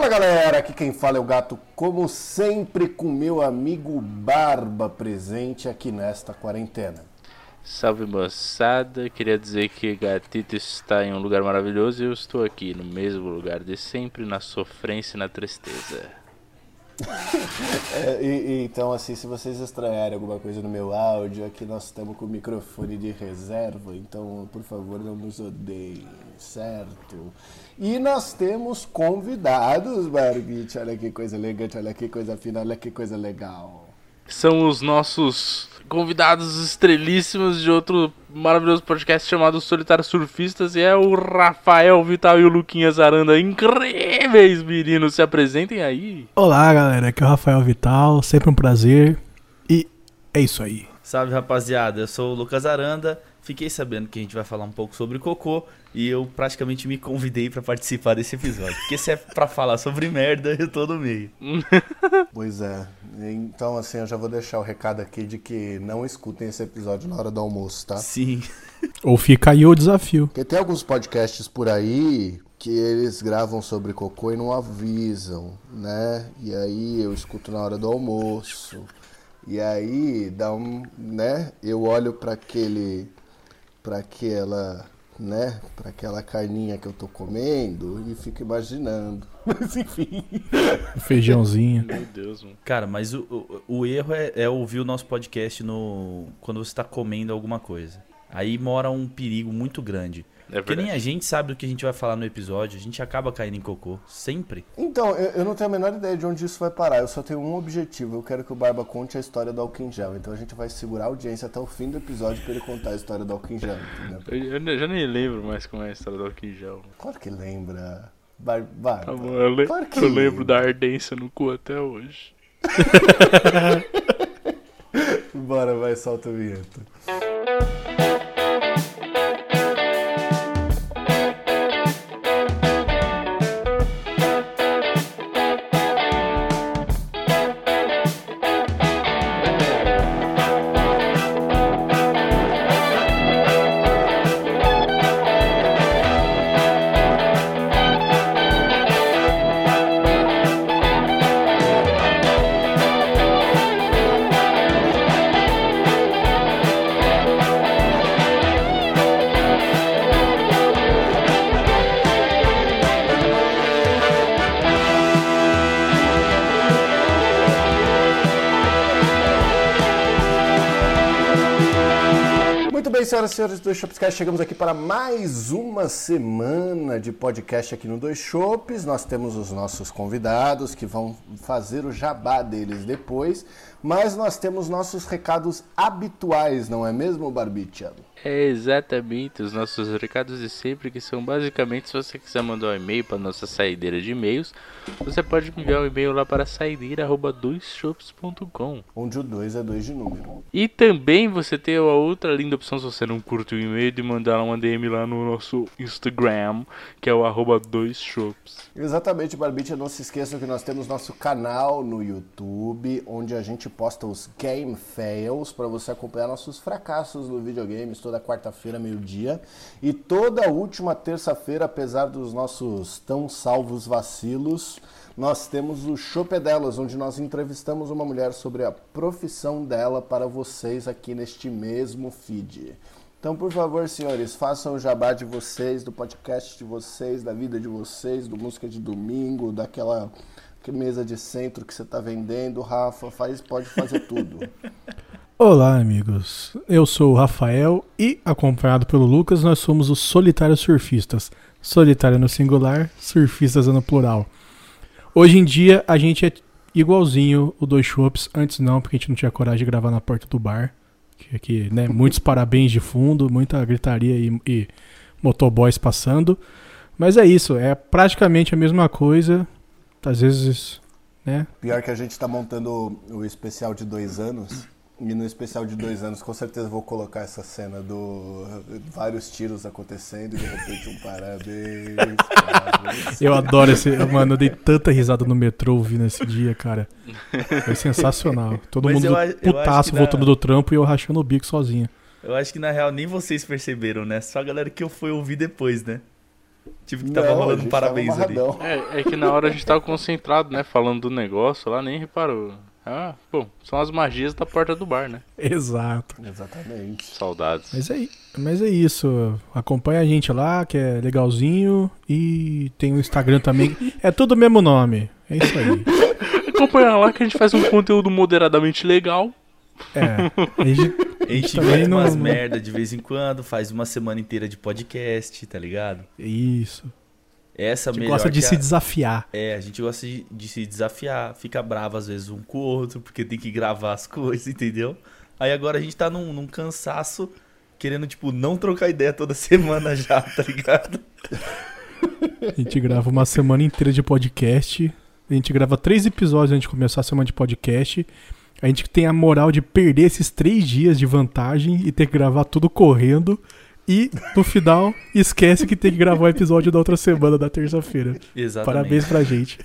Fala galera, aqui quem fala é o gato, como sempre, com meu amigo Barba presente aqui nesta quarentena. Salve moçada, queria dizer que Gatito está em um lugar maravilhoso e eu estou aqui no mesmo lugar de sempre, na sofrência e na tristeza. É, e, e, então, assim, se vocês estranharem alguma coisa no meu áudio, aqui nós estamos com o microfone de reserva, então, por favor, não nos odeiem, certo? E nós temos convidados, Barbite, olha que coisa elegante, olha que coisa fina, olha que coisa legal. São os nossos convidados estrelíssimos de outro maravilhoso podcast chamado Solitário Surfistas e é o Rafael Vital e o Luquinhas Aranda. Incríveis, meninos, se apresentem aí. Olá, galera, aqui é o Rafael Vital, sempre um prazer e é isso aí. Salve, rapaziada, eu sou o Lucas Aranda. Fiquei sabendo que a gente vai falar um pouco sobre cocô e eu praticamente me convidei para participar desse episódio. Porque se é para falar sobre merda, eu tô no meio. pois é. Então, assim, eu já vou deixar o recado aqui de que não escutem esse episódio na hora do almoço, tá? Sim. Ou fica aí o desafio. Porque tem alguns podcasts por aí que eles gravam sobre cocô e não avisam, né? E aí eu escuto na hora do almoço. E aí dá um, né? Eu olho para aquele para aquela né, para aquela carninha que eu tô comendo e fico imaginando. Mas enfim. Feijãozinho. Meu Deus, mano. Cara, mas o, o, o erro é, é, ouvir o nosso podcast no quando você tá comendo alguma coisa. Aí mora um perigo muito grande. É Porque nem a gente sabe do que a gente vai falar no episódio, a gente acaba caindo em cocô, sempre. Então, eu, eu, não tenho a menor ideia de onde isso vai parar, eu só tenho um objetivo, eu quero que o Barba conte a história do álcool gel. Então a gente vai segurar a audiência até o fim do episódio para ele contar a história do álcool gel, Eu, eu, já nem lembro mais como é a história do álcool gel. Claro que lembra. Bar Barba. Tá bom, eu, le claro que... eu lembro da ardência no cu até hoje. Bora, vai, solta o vinheta. Senhoras e senhores do Shopscast, chegamos aqui para mais uma semana de podcast aqui no Dois Shops. Nós temos os nossos convidados que vão fazer o jabá deles depois, mas nós temos nossos recados habituais, não é mesmo, Barbicha? É exatamente os nossos recados de sempre, que são basicamente se você quiser mandar um e-mail para nossa saideira de e-mails, você pode enviar um e-mail lá para saideira@doisshops.com, onde o 2 é 2 de número. E também você tem a outra linda opção se você não curte o e-mail de mandar uma DM lá no nosso Instagram, que é o arroba doisshops. Exatamente, Barbite, não se esqueçam que nós temos nosso canal no YouTube, onde a gente posta os game fails para você acompanhar nossos fracassos no videogame toda quarta-feira, meio-dia. E toda última terça-feira, apesar dos nossos tão salvos vacilos, nós temos o Chopedelas, onde nós entrevistamos uma mulher sobre a profissão dela para vocês aqui neste mesmo feed. Então, por favor, senhores, façam o jabá de vocês, do podcast de vocês, da vida de vocês, do Música de Domingo, daquela mesa de centro que você está vendendo. Rafa, faz, pode fazer tudo. Olá, amigos. Eu sou o Rafael e, acompanhado pelo Lucas, nós somos os Solitários Surfistas. Solitário no singular, surfistas no plural. Hoje em dia, a gente é igualzinho o Dois Shops. Antes não, porque a gente não tinha coragem de gravar na porta do bar. Que aqui, né, muitos parabéns de fundo, muita gritaria e, e motoboys passando. Mas é isso, é praticamente a mesma coisa. Às vezes, né? Pior que a gente está montando o especial de dois anos. E no especial de dois anos, com certeza vou colocar essa cena do vários tiros acontecendo e de repente um parabéns. parabéns. Eu adoro esse. Mano, eu dei tanta risada no metrô ouvindo esse dia, cara. Foi sensacional. Todo Mas mundo eu, putaço voltando na... do trampo e eu rachando o bico sozinho. Eu acho que na real nem vocês perceberam, né? Só a galera que eu fui ouvir depois, né? Tive que tava rolando parabéns ali. É, é que na hora a gente tava concentrado, né? Falando do negócio lá, nem reparou. Ah, bom, são as magias da porta do bar, né? Exato. Exatamente. Saudades. Mas é, mas é isso. Acompanha a gente lá, que é legalzinho. E tem o Instagram também. É tudo o mesmo nome. É isso aí. Acompanha lá que a gente faz um conteúdo moderadamente legal. É. A gente, a gente também não... umas merda de vez em quando, faz uma semana inteira de podcast, tá ligado? Isso. Essa a gente gosta de se desafiar. É, a gente gosta de, de, se desafiar, fica bravo às vezes um com o outro, porque tem que gravar as coisas, entendeu? Aí agora a gente tá num, num cansaço, querendo, tipo, não trocar ideia toda semana já, tá ligado? A gente grava uma semana inteira de podcast. A gente grava três episódios antes de começar a semana de podcast. A gente tem a moral de perder esses três dias de vantagem e ter que gravar tudo correndo. E no final, esquece que tem que gravar o episódio da outra semana, da terça-feira. Exatamente. Parabéns pra gente.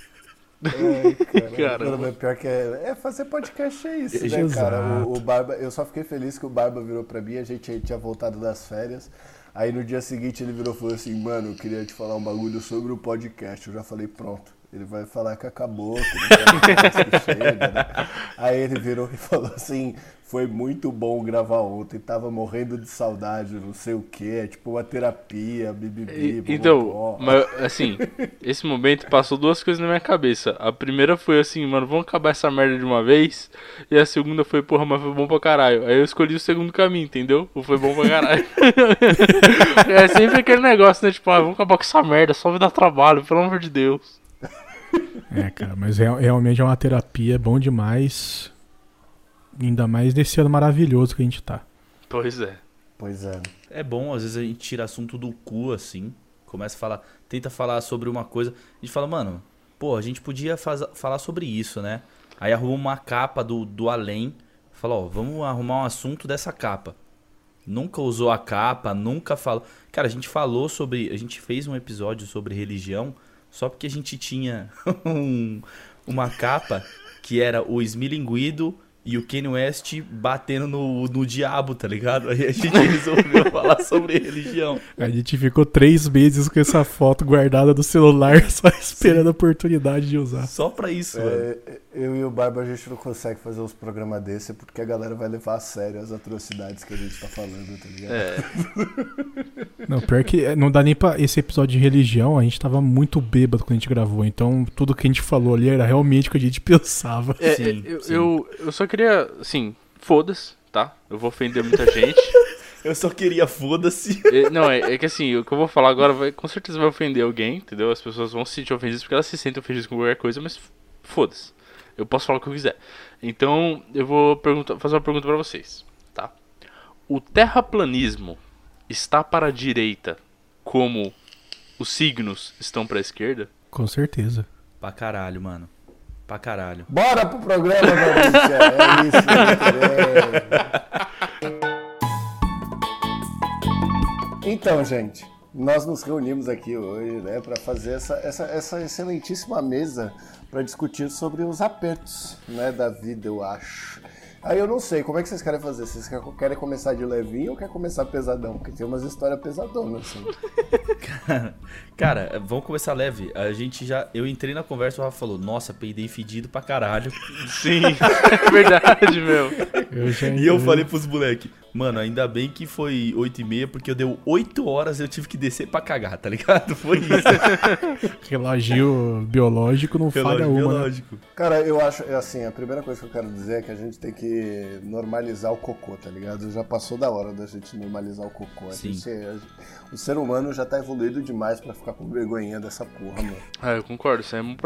É, cara, pior que é, é, fazer podcast é isso, né, cara? O, o, Barba, eu só fiquei feliz que o Barba virou pra mim, a gente tinha voltado das férias. Aí no dia seguinte ele virou e falou assim, mano, eu queria te falar um bagulho sobre o podcast. Eu já falei, pronto. Ele vai falar que acabou, que não chega, né? Aí ele virou e falou assim: foi muito bom gravar ontem, tava morrendo de saudade, não sei o que, é tipo uma terapia, bibibi. Então, mas assim, esse momento passou duas coisas na minha cabeça. A primeira foi assim, mano, vamos acabar essa merda de uma vez. E a segunda foi, porra, mas foi bom pra caralho. Aí eu escolhi o segundo caminho, entendeu? O foi bom pra caralho. é sempre aquele negócio, né? Tipo, ah, vamos acabar com essa merda, só me dá trabalho, pelo amor de Deus. É, cara, mas real, realmente é uma terapia, é bom demais. Ainda mais nesse ano maravilhoso que a gente tá. Pois é. Pois é. É bom, às vezes a gente tira assunto do cu, assim. Começa a falar, tenta falar sobre uma coisa. A gente fala, mano, pô, a gente podia faz, falar sobre isso, né? Aí arruma uma capa do, do além. Fala, ó, vamos arrumar um assunto dessa capa. Nunca usou a capa, nunca falou. Cara, a gente falou sobre. A gente fez um episódio sobre religião só porque a gente tinha um, uma capa que era o esmilinguido e o Kanye West batendo no, no diabo, tá ligado? Aí a gente resolveu falar sobre religião. A gente ficou três meses com essa foto guardada no celular, só esperando Sim. a oportunidade de usar. Só pra isso, é, Eu e o Barba, a gente não consegue fazer uns programas desse porque a galera vai levar a sério as atrocidades que a gente tá falando, tá ligado? É. não, pior que é, não dá nem pra esse episódio de religião, a gente tava muito bêbado quando a gente gravou, então tudo que a gente falou ali era realmente o que a gente pensava. É, sim, eu, sim. Eu, eu só queria queria, assim, foda-se, tá? Eu vou ofender muita gente. eu só queria foda-se. É, não, é, é, que assim, o que eu vou falar agora vai, com certeza vai ofender alguém, entendeu? As pessoas vão se sentir ofendidas porque elas se sentem ofendidas com qualquer coisa, mas foda-se. Eu posso falar o que eu quiser. Então, eu vou perguntar, fazer uma pergunta para vocês, tá? O terraplanismo está para a direita como os signos estão para a esquerda? Com certeza. Pra caralho, mano. Pra caralho. Bora pro programa, Maurícia. É isso, é. Então, gente, nós nos reunimos aqui hoje, né, para fazer essa, essa, essa excelentíssima mesa para discutir sobre os apertos, né, da vida, eu acho. Aí eu não sei, como é que vocês querem fazer? Vocês querem começar de levinho ou querem começar pesadão? Porque tem umas histórias pesadonas, assim. cara, cara, vamos começar leve. A gente já. Eu entrei na conversa e o Rafa falou: Nossa, peidei fedido pra caralho. Sim, é verdade, meu. Eu e eu falei pros moleques: Mano, ainda bem que foi 8 e meia, porque eu deu 8 horas eu tive que descer pra cagar, tá ligado? Foi isso. Relógio biológico não Relógio falha uma. Né? Biológico. Né? Cara, eu acho, é assim, a primeira coisa que eu quero dizer é que a gente tem que normalizar o cocô, tá ligado? Já passou da hora da gente normalizar o cocô. A Sim. Gente, o ser humano já tá evoluído demais pra ficar com vergonhinha dessa porra, mano. É, eu concordo, isso é uma.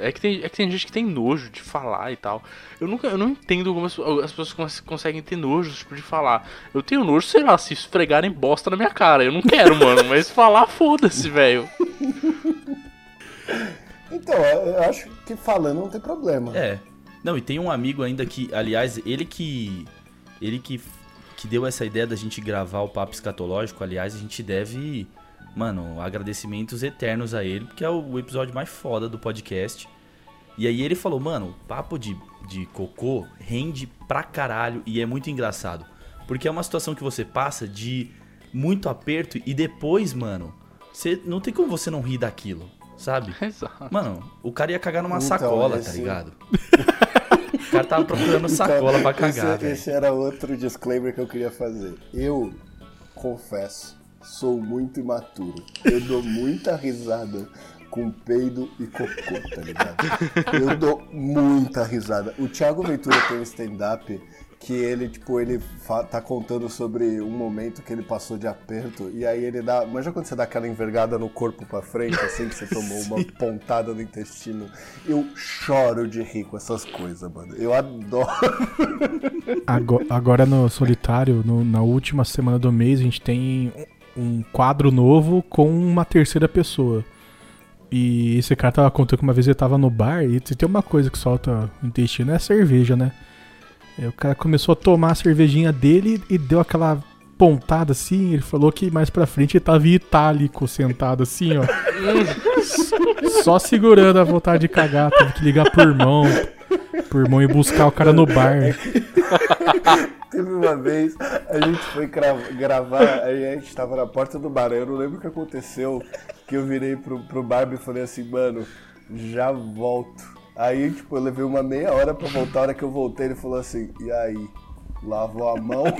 É que, tem, é que tem gente que tem nojo de falar e tal. Eu nunca, eu não entendo como as, as pessoas conseguem ter nojo tipo, de falar. Eu tenho nojo, sei lá, se esfregarem bosta na minha cara. Eu não quero, mano, mas falar, foda-se, velho. Então, eu acho que falando não tem problema. É. Não, e tem um amigo ainda que, aliás, ele que. Ele que, que deu essa ideia da gente gravar o papo escatológico, aliás, a gente deve. Mano, agradecimentos eternos a ele, porque é o episódio mais foda do podcast. E aí ele falou, mano, o papo de, de cocô rende pra caralho e é muito engraçado. Porque é uma situação que você passa de muito aperto e depois, mano, Você, não tem como você não rir daquilo, sabe? Exato. Mano, o cara ia cagar numa então, sacola, esse... tá ligado? o cara tava procurando sacola então, pra cagar, esse, esse era outro disclaimer que eu queria fazer. Eu confesso, sou muito imaturo. Eu dou muita risada com peido e cocô, tá ligado? Eu dou muita risada. O Thiago Ventura tem um stand-up que ele, tipo, ele tá contando sobre um momento que ele passou de aperto e aí ele dá. Mas já quando você dá aquela envergada no corpo pra frente, assim, que você tomou uma pontada no intestino? Eu choro de rir com essas coisas, mano. Eu adoro. Agora, agora no solitário, no, na última semana do mês, a gente tem um quadro novo com uma terceira pessoa. E esse cara tava contando que uma vez ele tava no bar e tem uma coisa que solta o intestino é a cerveja, né? Aí o cara começou a tomar a cervejinha dele e deu aquela pontada assim. Ele falou que mais pra frente ele tava em itálico sentado assim, ó. só segurando a vontade de cagar. Teve que ligar pro irmão. Pro irmão ir buscar o cara no bar. Teve uma vez, a gente foi gravar, aí a gente tava na porta do bar. Eu não lembro o que aconteceu. Que eu virei pro, pro Barbie e falei assim, mano, já volto. Aí, tipo, eu levei uma meia hora pra voltar. A hora que eu voltei, ele falou assim: e aí? Lavou a mão?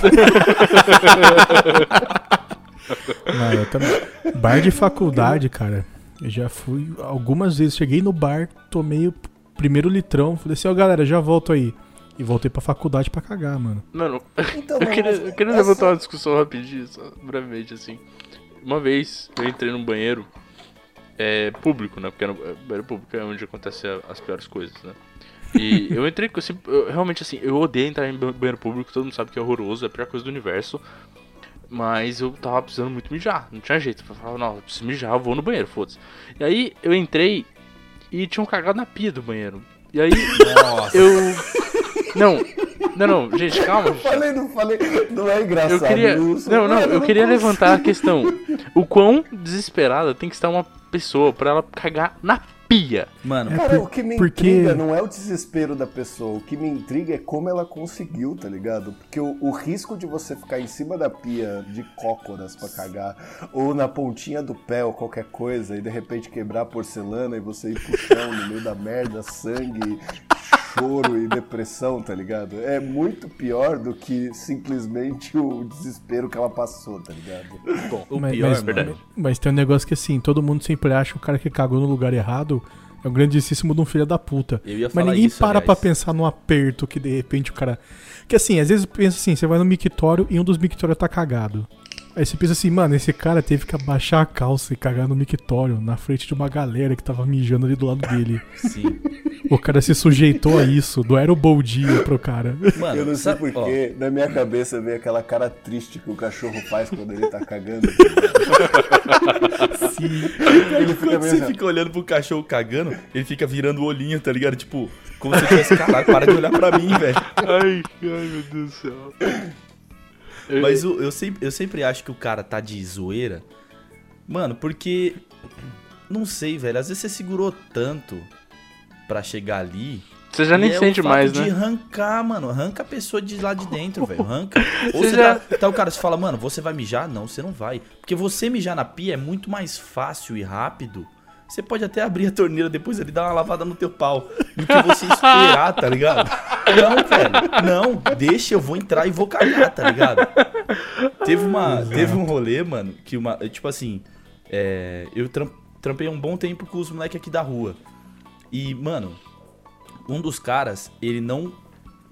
Não, eu também. Bar de faculdade, cara. Eu já fui algumas vezes. Cheguei no bar, tomei o primeiro litrão. Falei assim: ó, oh, galera, já volto aí. E voltei pra faculdade pra cagar, mano. Mano, então, eu queria, eu queria essa... levantar uma discussão rapidinho, só brevemente, assim. Uma vez eu entrei num banheiro é, público, né? Porque no banheiro público é onde acontecem as piores coisas, né? E eu entrei assim, eu, realmente assim, eu odeio entrar em banheiro público, todo mundo sabe que é horroroso, é a pior coisa do universo. Mas eu tava precisando muito mijar, não tinha jeito. Eu falava, não, eu preciso mijar, eu vou no banheiro, foda-se. E aí eu entrei e tinha um cagado na pia do banheiro. E aí Nossa. eu. Não, não, não, gente, calma. Eu falei, não falei, não é engraçado. Eu queria, não, não, eu queria levantar a questão. O quão desesperada tem que estar uma pessoa pra ela cagar na pia. Mano, cara, por, o que me porque... intriga não é o desespero da pessoa, o que me intriga é como ela conseguiu, tá ligado? Porque o, o risco de você ficar em cima da pia de cócoras pra cagar, ou na pontinha do pé ou qualquer coisa, e de repente quebrar a porcelana e você ir pro chão no meio da merda, sangue, choro e depressão, tá ligado? É muito pior do que simplesmente o desespero que ela passou, tá ligado? Bom, o mas, pior, mas, verdade. Mas tem um negócio que assim, todo mundo sempre acha que o cara que cagou no lugar errado é um grandíssimo de um filho da puta. Mas ninguém isso, para aliás. pra pensar no aperto que de repente o cara. Que assim, às vezes pensa assim, você vai no mictório e um dos mictórios tá cagado. Aí você pensa assim, mano, esse cara teve que abaixar a calça e cagar no mictório na frente de uma galera que tava mijando ali do lado dele. Sim. O cara se sujeitou a isso, não era o bom dia pro cara. Mano, eu não sei porquê, na minha cabeça veio aquela cara triste que o cachorro faz quando ele tá cagando. Sim. Ele fica quando você fica olhando pro cachorro cagando, ele fica virando o olhinho, tá ligado? Tipo, como se tivesse, caralho, para de olhar pra mim, velho. Ai, ai, meu Deus do céu. Mas eu, eu, sempre, eu sempre acho que o cara tá de zoeira. Mano, porque. Não sei, velho. Às vezes você segurou tanto pra chegar ali. Você já nem é sente mais, né? de arrancar, mano. Arranca a pessoa de lá de dentro, velho. Arranca. Ou você, você já... tá, tá o cara, você fala, mano, você vai mijar? Não, você não vai. Porque você mijar na pia é muito mais fácil e rápido você pode até abrir a torneira depois ali dar uma lavada no teu pau. Do que você esperar, tá ligado? Não, velho. Não, deixa, eu vou entrar e vou cagar, tá ligado? Teve uma. Teve um rolê, mano, que uma. Tipo assim. É, eu trampei um bom tempo com os moleques aqui da rua. E, mano, um dos caras, ele não.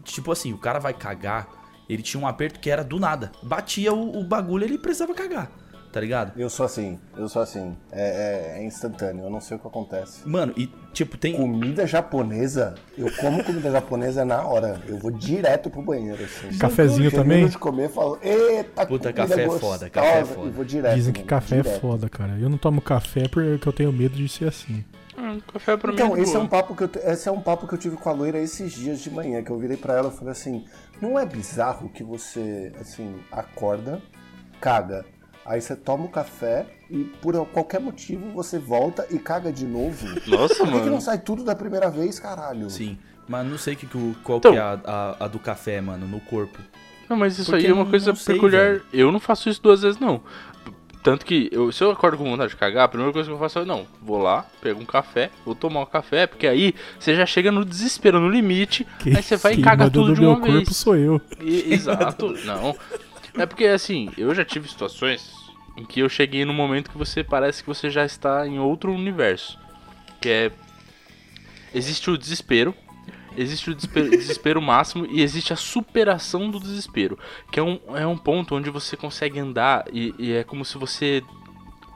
Tipo assim, o cara vai cagar. Ele tinha um aperto que era do nada. Batia o, o bagulho ele precisava cagar tá ligado? Eu sou assim, eu sou assim. É, é, é, instantâneo, eu não sei o que acontece. Mano, e tipo, tem. Comida japonesa, eu como comida japonesa na hora. Eu vou direto pro banheiro, assim. Cafezinho também? de comer, falo, eita, Puta, café é foda, café é foda. E vou direto, Dizem que café é direto. é foda, cara. Eu não tomo café porque eu tenho medo de ser assim. Hum, café pra então, mim é esse é, um papo que eu, esse é um papo que eu tive com a loira esses dias de manhã, que eu virei para ela e falei assim, não é bizarro que você, assim, acorda, caga, Aí você toma o café e por qualquer motivo você volta e caga de novo. Nossa, Por mano. que não sai tudo da primeira vez, caralho? Sim. Mas não sei que, qual então, que é a, a, a, do café, mano, no corpo. Não, mas isso Porque aí é uma coisa peculiar. Sei, eu não faço isso duas vezes, não. Tanto que eu, se eu acordo com vontade de cagar, a primeira coisa que eu faço é, não, vou lá, pego um café, vou tomar um café, porque aí você já chega no desespero, no limite, que, aí você vai e caga tudo de uma meu vez. corpo sou eu. E, exato, não. É porque assim, eu já tive situações em que eu cheguei no momento que você parece que você já está em outro universo. Que é. Existe o desespero, existe o desespero, desespero, máximo e existe a superação do desespero. Que é um, é um ponto onde você consegue andar e, e é como se você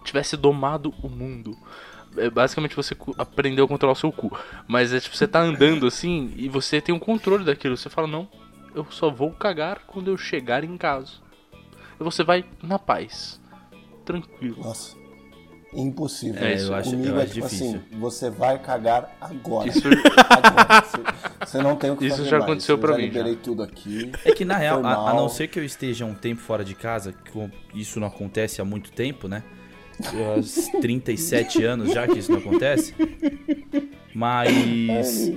tivesse domado o mundo. É, basicamente você aprendeu a controlar o seu cu. Mas é tipo, você tá andando assim e você tem um controle daquilo. Você fala, não, eu só vou cagar quando eu chegar em casa. E você vai na paz. Tranquilo. Nossa impossível. É, eu acho, Comigo eu é tipo assim, difícil. assim, você vai cagar agora. Isso... agora. Você, você, não tem o que Isso fazer já aconteceu para mim. Liberei tudo aqui. É que na real, a, a, não ser que eu esteja um tempo fora de casa, isso não acontece há muito tempo, né? Há 37 anos já que isso não acontece. Mas,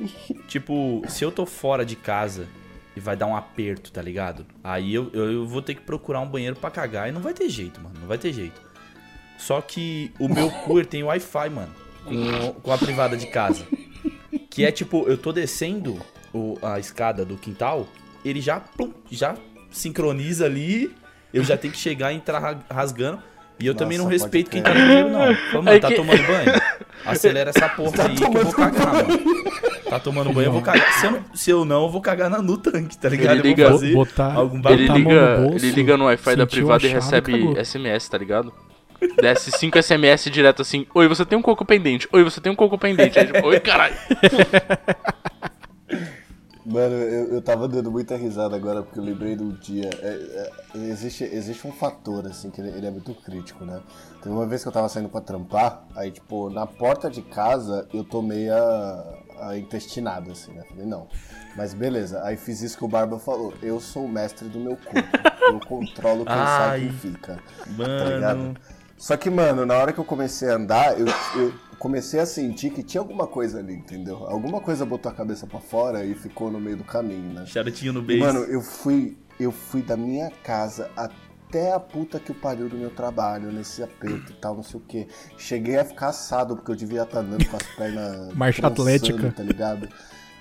tipo, se eu tô fora de casa e vai dar um aperto, tá ligado? Aí eu, eu, eu vou ter que procurar um banheiro para cagar e não vai ter jeito, mano. Não vai ter jeito. Só que o meu cooler tem Wi-Fi, mano. Com, com a privada de casa. Que é tipo, eu tô descendo o, a escada do quintal, ele já, plum, já sincroniza ali. Eu já tenho que chegar e entrar rasgando. E eu Nossa, também não respeito quem tá no banheiro, não. Fala, mano, é tá que... tomando banho? Acelera essa porra tá aí que eu vou cagar, banho. mano. Tá tomando banho, eu vou cagar. Se eu não, se eu, não eu vou cagar no tanque, tá ligado? Ele liga, botar, algum ele liga, bolso, ele liga no Wi-Fi da privada e recebe SMS, tá ligado? Desce 5 SMS direto assim: Oi, você tem um coco pendente. Oi, você tem um coco pendente. Aí, tipo, Oi, caralho. Mano, eu, eu tava dando muita risada agora porque eu lembrei do dia. É, é, existe, existe um fator, assim, que ele, ele, é muito crítico, né? Teve uma vez que eu tava saindo pra trampar, aí, tipo, na porta de casa eu tomei a, a intestinada, assim, né? Falei, não. Mas beleza, aí fiz isso que o Barba falou. Eu sou o mestre do meu corpo. Eu controlo quem sai e quem fica. Tá mano. Tá ligado? Só que, mano, na hora que eu comecei a andar, eu, eu comecei a sentir que tinha alguma coisa ali, entendeu? Alguma coisa botou a cabeça para fora e ficou no meio do caminho, né? Charutinho no beijo. Mano, eu fui, eu fui da minha casa até a puta que o pariu do meu trabalho, nesse aperto e tal, não sei o que. Cheguei a ficar assado, porque eu devia estar andando com as pernas. Marcha atlética. Tá ligado?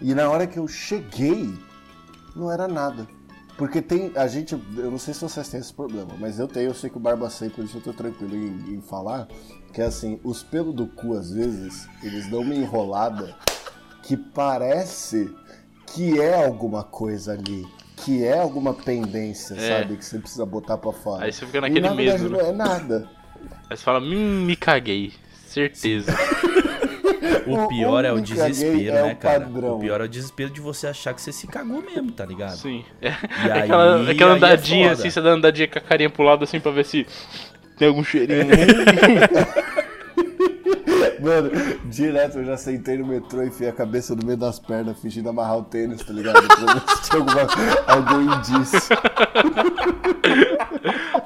E na hora que eu cheguei, não era nada. Porque tem. A gente. Eu não sei se vocês têm esse problema, mas eu tenho, eu sei que o Barba sei, por isso eu tô tranquilo em, em falar. Que é assim, os pelos do cu, às vezes, eles dão uma enrolada que parece que é alguma coisa ali. Que é alguma pendência, é. sabe? Que você precisa botar pra fora. Aí você fica naquele e, na verdade, Não é nada. Aí você fala, hum, me caguei. Certeza. O pior é o desespero, é né, cara? O pior é o desespero de você achar que você se cagou mesmo, tá ligado? Sim. É, e aí, aquela, aquela é andadinha, é assim, você dá andadinha com a carinha pro lado, assim, pra ver se tem algum cheirinho. Mano, direto eu já sentei no metrô e enfiei a cabeça no meio das pernas, fingindo amarrar o tênis, tá ligado? Pra ver se tinha alguma, algum indício.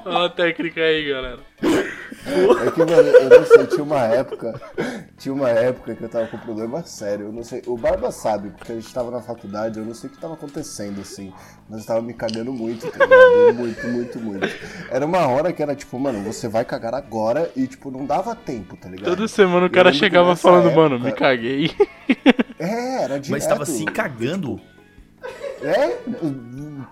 Olha a técnica aí, galera. É que, mano, eu não sei, tinha uma época. Tinha uma época que eu tava com um problema sério. Eu não sei. O Barba sabe, porque a gente tava na faculdade, eu não sei o que tava acontecendo, assim. Mas eu tava me cagando muito, tá ligado? Muito, muito, muito. Era uma hora que era tipo, mano, você vai cagar agora e, tipo, não dava tempo, tá ligado? Toda semana o cara chegava falando, época... mano, me caguei. É, era direto. Mas tava se cagando? É,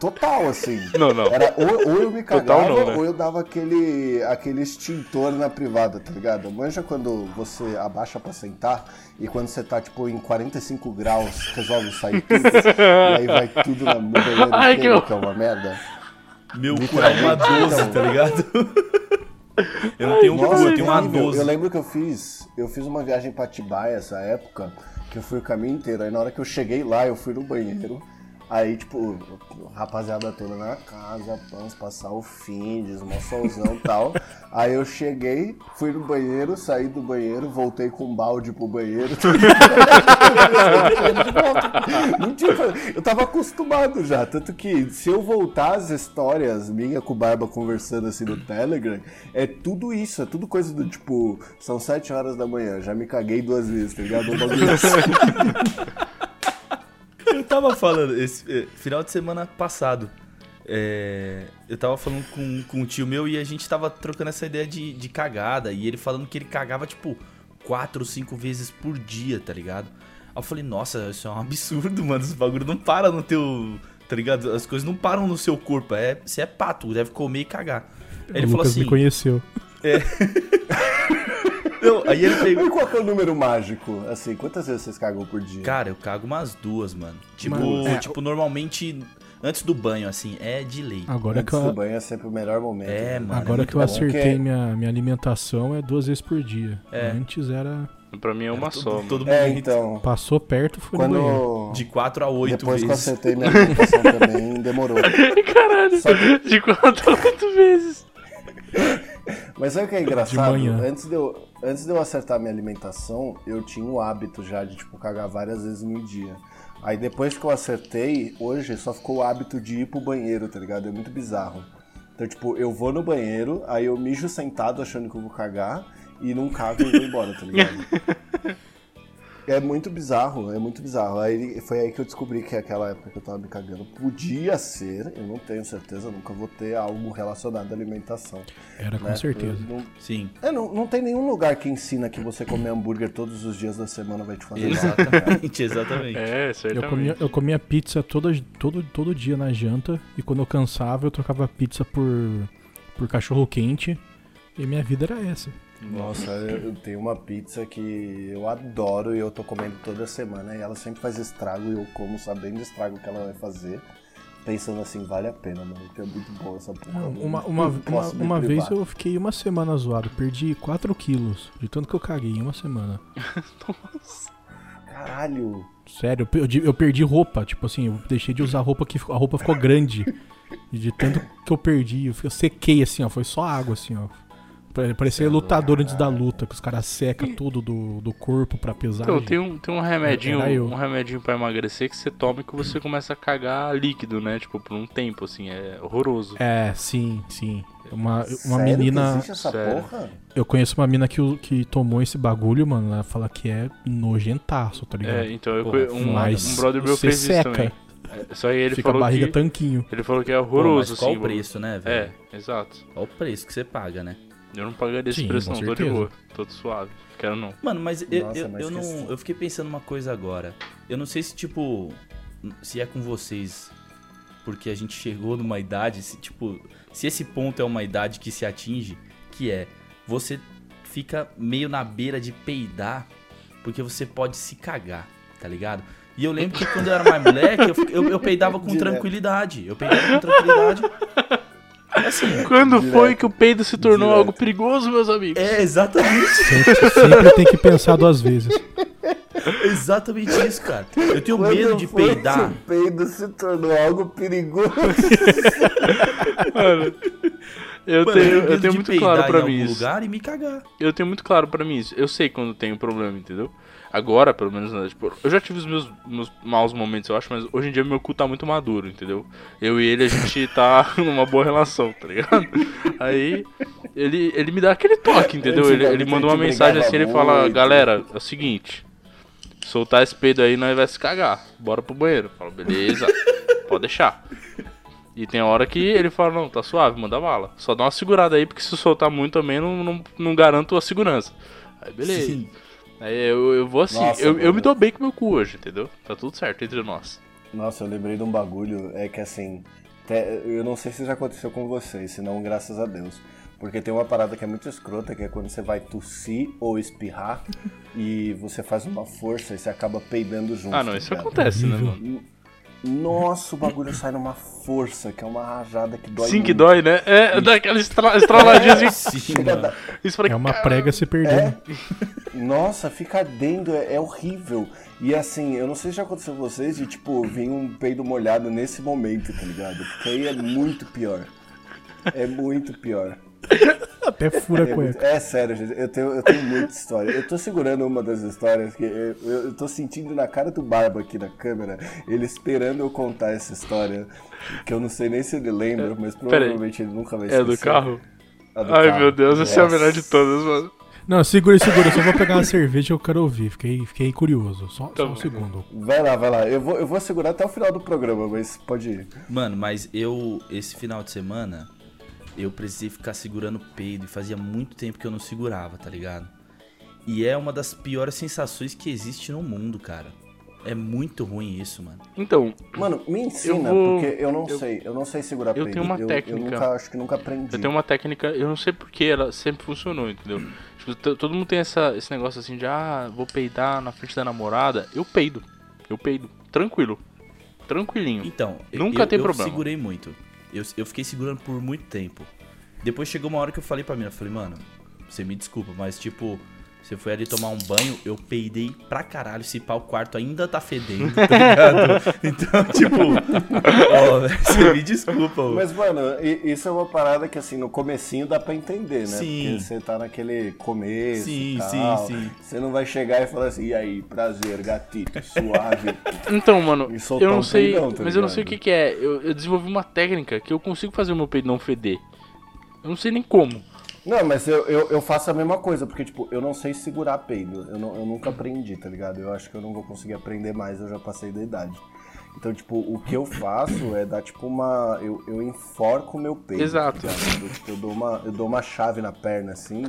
total, assim. Não, não. Era ou, ou eu me cagava não, né? ou eu dava aquele, aquele extintor na privada, tá ligado? Manja quando você abaixa pra sentar e quando você tá, tipo, em 45 graus, resolve sair tudo. e aí vai tudo na banheira Ai, que... que é uma merda. Meu cu é uma 12, tá ligado? Eu não tenho um cu, eu tenho uma 12. Eu lembro que eu fiz, eu fiz uma viagem pra Atibaia essa época, que eu fui o caminho inteiro. Aí na hora que eu cheguei lá, eu fui no banheiro. Aí, tipo, rapaziada toda na casa, pães, passar o fim, desmoçãozão e tal. Aí eu cheguei, fui no banheiro, saí do banheiro, voltei com um balde pro banheiro. eu tava acostumado já, tanto que se eu voltar as histórias minha com o Barba conversando assim no Telegram, é tudo isso, é tudo coisa do tipo, são sete horas da manhã, já me caguei duas vezes, tá ligado? Um bagulho assim. Eu tava falando, esse eh, final de semana passado, É, eu tava falando com, com um tio meu e a gente tava trocando essa ideia de, de cagada. E ele falando que ele cagava, tipo, quatro ou cinco vezes por dia, tá ligado? Aí eu falei, nossa, isso é um absurdo, mano. Esse bagulho não para no teu. Tá ligado? As coisas não param no seu corpo. É, você é pato, deve comer e cagar. Aí ele o falou Lucas assim. me conheceu. É. Não, aí ele pegou. E qual é o número mágico? Assim, quantas vezes vocês cagam por dia? Cara, eu cago umas duas, mano. Tipo, mano, é, tipo normalmente antes do banho, assim, é de lei. Agora antes que eu... do banho é sempre o melhor momento. É, né? mano. Agora é que eu acertei minha, minha alimentação é duas vezes por dia. É. Antes era. Pra mim é uma todo, só. Todo é, então. Passou perto, foi Quando... no banheiro. De 4 a 8 Depois vezes. que eu acertei minha alimentação também, demorou. Caralho, que... de 4 a 8 vezes. Mas sabe o que é engraçado? Antes de, eu, antes de eu acertar minha alimentação, eu tinha o hábito já de, tipo, cagar várias vezes no dia. Aí depois que eu acertei, hoje só ficou o hábito de ir pro banheiro, tá ligado? É muito bizarro. Então, tipo, eu vou no banheiro, aí eu mijo sentado achando que eu vou cagar, e não cago e vou embora, tá ligado? É muito bizarro, é muito bizarro. Aí foi aí que eu descobri que aquela época que eu tava me cagando podia ser, eu não tenho certeza, nunca vou ter algo relacionado à alimentação. Era né? com certeza. Não, Sim. É, não, não tem nenhum lugar que ensina que você comer hambúrguer todos os dias da semana vai te fazer Exatamente, exatamente. É, certamente. Eu comia, eu comia pizza todo, todo, todo dia na janta e quando eu cansava eu trocava pizza por, por cachorro quente e minha vida era essa. Nossa, eu tenho uma pizza que eu adoro e eu tô comendo toda semana e ela sempre faz estrago e eu como sabendo o estrago que ela vai fazer. Pensando assim, vale a pena, mano, que é muito bom essa porra. Uma, uma, uma, uma vez eu fiquei uma semana zoado, perdi 4 quilos de tanto que eu caguei em uma semana. Nossa. Caralho. Sério, eu, eu perdi roupa, tipo assim, eu deixei de usar roupa que a roupa ficou grande. E de tanto que eu perdi, eu sequei assim, ó, foi só água assim, ó. Parecia lutador antes da luta, que os caras secam tudo do, do corpo pra pesar. Então, tem um, tem um remedinho, um remedinho pra emagrecer que você toma e que você começa a cagar líquido, né? Tipo, por um tempo, assim, é horroroso. É, sim, sim. Uma, uma Sério menina. Eu conheço uma mina que, que tomou esse bagulho, mano. Ela fala que é nojentaço, tá ligado? É, então eu conheço um, um brother meu fez seca. isso também. É, só aí ele Fica falou a barriga que, tanquinho. Ele falou que é horroroso, Pô, qual assim. o preço, né, velho? É, exato. Qual o preço que você paga, né? Eu não pagaria esse Sim, preço não, tô de boa, tô suave. Quero não. Mano, mas eu, Nossa, eu, mas eu não. Eu fiquei pensando uma coisa agora. Eu não sei se, tipo. Se é com vocês. Porque a gente chegou numa idade. Se, tipo. Se esse ponto é uma idade que se atinge. Que é. Você fica meio na beira de peidar. Porque você pode se cagar, tá ligado? E eu lembro que quando eu era mais moleque, eu, eu, eu peidava com tranquilidade. Eu peidava com tranquilidade. Assim, Quando direto, foi que o peido se tornou direto. algo perigoso, meus amigos? É, exatamente. Sempre, sempre tem que pensar duas vezes. exatamente isso, cara. Eu tenho Quando medo de peidar. Que o peido se tornou algo perigoso. Mano, eu Mano, tenho, eu tenho muito claro para mim isso. lugar e me cagar. Eu tenho muito claro para mim isso. Eu sei quando tem um problema, entendeu? Agora, pelo menos, né, tipo, eu já tive os meus, meus maus momentos, eu acho, mas hoje em dia meu cu tá muito maduro, entendeu? Eu e ele, a gente tá numa boa relação, tá ligado? Aí, ele, ele me dá aquele toque, entendeu? Ele, ele manda uma mensagem assim, ele fala, galera, é o seguinte, soltar esse peido aí, nós vai se cagar, bora pro banheiro. Eu falo, beleza, pode deixar. E tem hora que ele fala, não, tá suave, manda bala. Só dá uma segurada aí, porque se soltar muito também, não, não, não garanto a segurança. Aí beleza. Sim. Aí eu, eu vou assim, Nossa, eu, eu me dou bem com meu cu hoje, entendeu? Tá tudo certo entre nós. Nossa, eu lembrei de um bagulho, é que assim, eu não sei se já aconteceu com vocês, senão graças a Deus. Porque tem uma parada que é muito escrota, que é quando você vai tossir ou espirrar e você faz uma força e você acaba peidando junto. Ah, não, isso tá acontece, né, mano? Nossa, o bagulho sai numa força, que é uma rajada que dói Sim, muito. que dói, né? É, daquela estra estraladinha assim. Sim, Isso é uma prega se perdendo. É. Nossa, fica dentro, é, é, horrível. E assim, eu não sei se já aconteceu com vocês de, tipo, vir um peido molhado nesse momento, tá ligado? Porque aí é muito pior. É muito pior. Até fura é, cueca. É sério, gente. Eu tenho, eu tenho muita história. Eu tô segurando uma das histórias que eu, eu tô sentindo na cara do Barba aqui na câmera, ele esperando eu contar essa história. Que eu não sei nem se ele lembra, mas provavelmente ele nunca vai esquecer. É do carro? Do Ai carro. meu Deus, essa é a melhor de todas, mano. Não, segura, segura. Eu só vou pegar uma cerveja que eu quero ouvir. Fiquei, fiquei curioso. Só, só um segundo. Vai lá, vai lá. Eu vou, eu vou segurar até o final do programa, mas pode ir. Mano, mas eu, esse final de semana, eu precisei ficar segurando o peido e fazia muito tempo que eu não segurava, tá ligado? E é uma das piores sensações que existe no mundo, cara. É muito ruim isso, mano. Então, Mano, me ensina, Eu vou- porque eu não eu- sei. Eu não sei segurar eu peido. tenho uma eu, técnica. Eu nunca, acho que nunca aprendi. eu tenho uma técnica, eu não sei porque ela sempre funcionou, entendeu? Tipo, todo mundo tem essa, esse negócio assim de, ah, vou peidar na frente da namorada. Eu peido. Eu peido. Tranquilo. Tranquilinho. Então, eu- Nunca eu, tem eu problema. segurei muito. Eu, eu fiquei segurando por muito tempo. Depois chegou uma hora que eu falei pra mim, eu falei, mano, você me desculpa, mas tipo, você foi ali tomar um banho, eu peidei pra caralho, se pá, o quarto ainda tá fedendo, tá ligado? Então, tipo, ó, você me desculpa, ô. Mas, mano, isso é uma parada que, assim, no comecinho dá pra entender, né? Sim. Porque você tá naquele começo Sim, e sim, tal. sim. Você não vai chegar e falar assim, e aí, prazer, gatito, suave. Então, mano, E soltar eu não um sei, peidão, tá mas eu não sei o ligado? que, que é. Eu, eu desenvolvi uma técnica que eu consigo fazer o meu peido não feder. Eu não sei nem como. Não, mas eu, eu, eu faço a mesma coisa, porque, tipo, eu não sei segurar peido. Eu, não, eu nunca aprendi, tá ligado? Eu acho que eu não vou conseguir aprender mais, eu já passei da idade. Então, tipo, o que eu faço é dar, tipo, uma... Eu, eu enforco o meu peito. Exato. tá? Eu, tipo, eu dou uma, eu dou uma chave na perna, assim,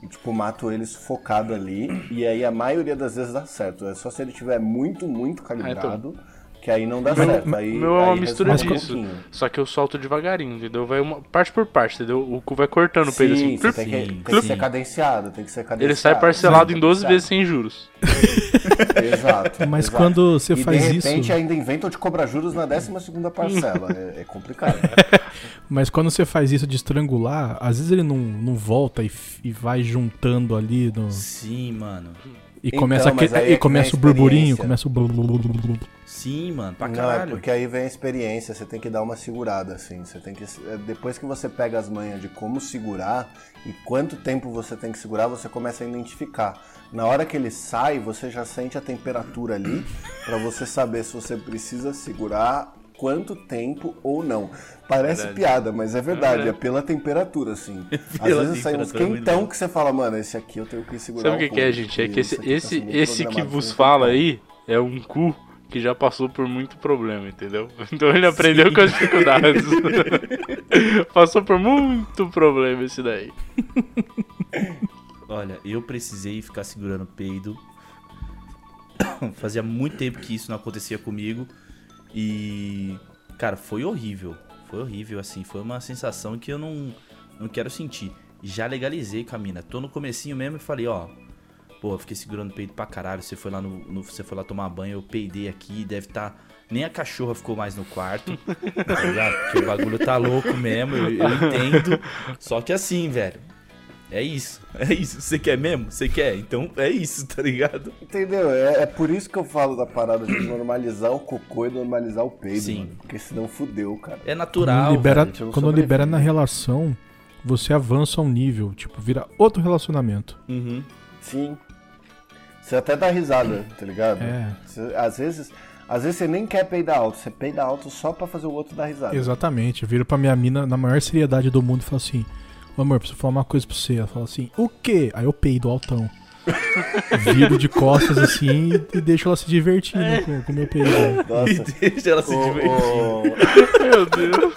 e, tipo, mato ele sufocado ali. E aí, a maioria das vezes dá certo. É só se ele tiver muito, muito calibrado, que aí não dá certo. Aí, O meu é uma mistura um disso. pouquinho. Só que eu solto devagarinho, entendeu? Vai uma parte por parte, entendeu? O cu vai cortando o peido Sim, assim. tem que, Sim, tem que sim. ser cadenciado, tem que ser cadenciado. Ele sai parcelado em 12 Cadenciado. vezes sem juros. Exato. Mas exato. quando você e faz de isso- repente ainda inventam de cobrar juros na 12 parcela. é, é complicado. Mas quando você faz isso de estrangular, às vezes ele não, não volta e, e vai juntando ali no, Sim, mano. E Então, começa, aí é e que começa o a burburinho, começa o blu- blu- blu- blu- blu. Sim, mano, pra Não, é caralho. porque aí vem a experiência, você tem que dar uma segurada, assim. Você tem que. é, Depois que você pega as manhas de como segurar e quanto tempo você tem que segurar, você começa a identificar. Na hora que ele sai, você já sente a temperatura ali, pra você saber se você precisa segurar quanto tempo ou não. Parece Verdade. piada, mas é verdade, é, verdade. pela temperatura, assim. Às Pela vezes sai uns é quentão que você fala, mano, esse aqui eu tenho que segurar Sabe o que, que é, gente? É que esse, aqui tá esse, esse que vos fala aí é um cu que já passou por muito problema, entendeu? Então ele aprendeu com as dificuldades. passou por muito problema esse daí. Olha, eu precisei ficar segurando o peido. Fazia muito tempo que isso não acontecia comigo. E. Cara, foi horrível. Foi horrível, assim. Foi uma sensação que eu não, não quero sentir. Já legalizei com a mina. Tô no comecinho mesmo e falei, ó. Pô, fiquei segurando o peito pra caralho. Você foi lá no, no- você foi lá tomar banho, eu peidei aqui, deve tá. Nem a cachorra ficou mais no quarto. tá? Porque o bagulho tá louco mesmo, eu, eu entendo. Só que assim, velho. É isso, é isso. Você quer mesmo? Você quer? Então é isso, tá ligado? Entendeu? É, é por isso que eu falo da parada de normalizar o cocô e normalizar o peido, Sim. mano. Porque senão fudeu, cara. É natural. Quando libera, velho, a gente não quando libera na relação, você avança um nível, tipo, vira outro relacionamento. Uhum. Sim. Você até dá risada, tá ligado? É. Você- às vezes. Às vezes você nem quer peidar alto, você peida alto só pra fazer o outro dar risada. Exatamente. Eu viro pra minha mina na maior seriedade do mundo e falo assim: amor, preciso falar uma coisa pra você. Ela fala assim: O quê? Aí eu peido altão. Viro de costas assim e, e deixo ela se divertindo com com o meu peido. E Nossa. deixa ela se Ô, divertir. Meu Deus.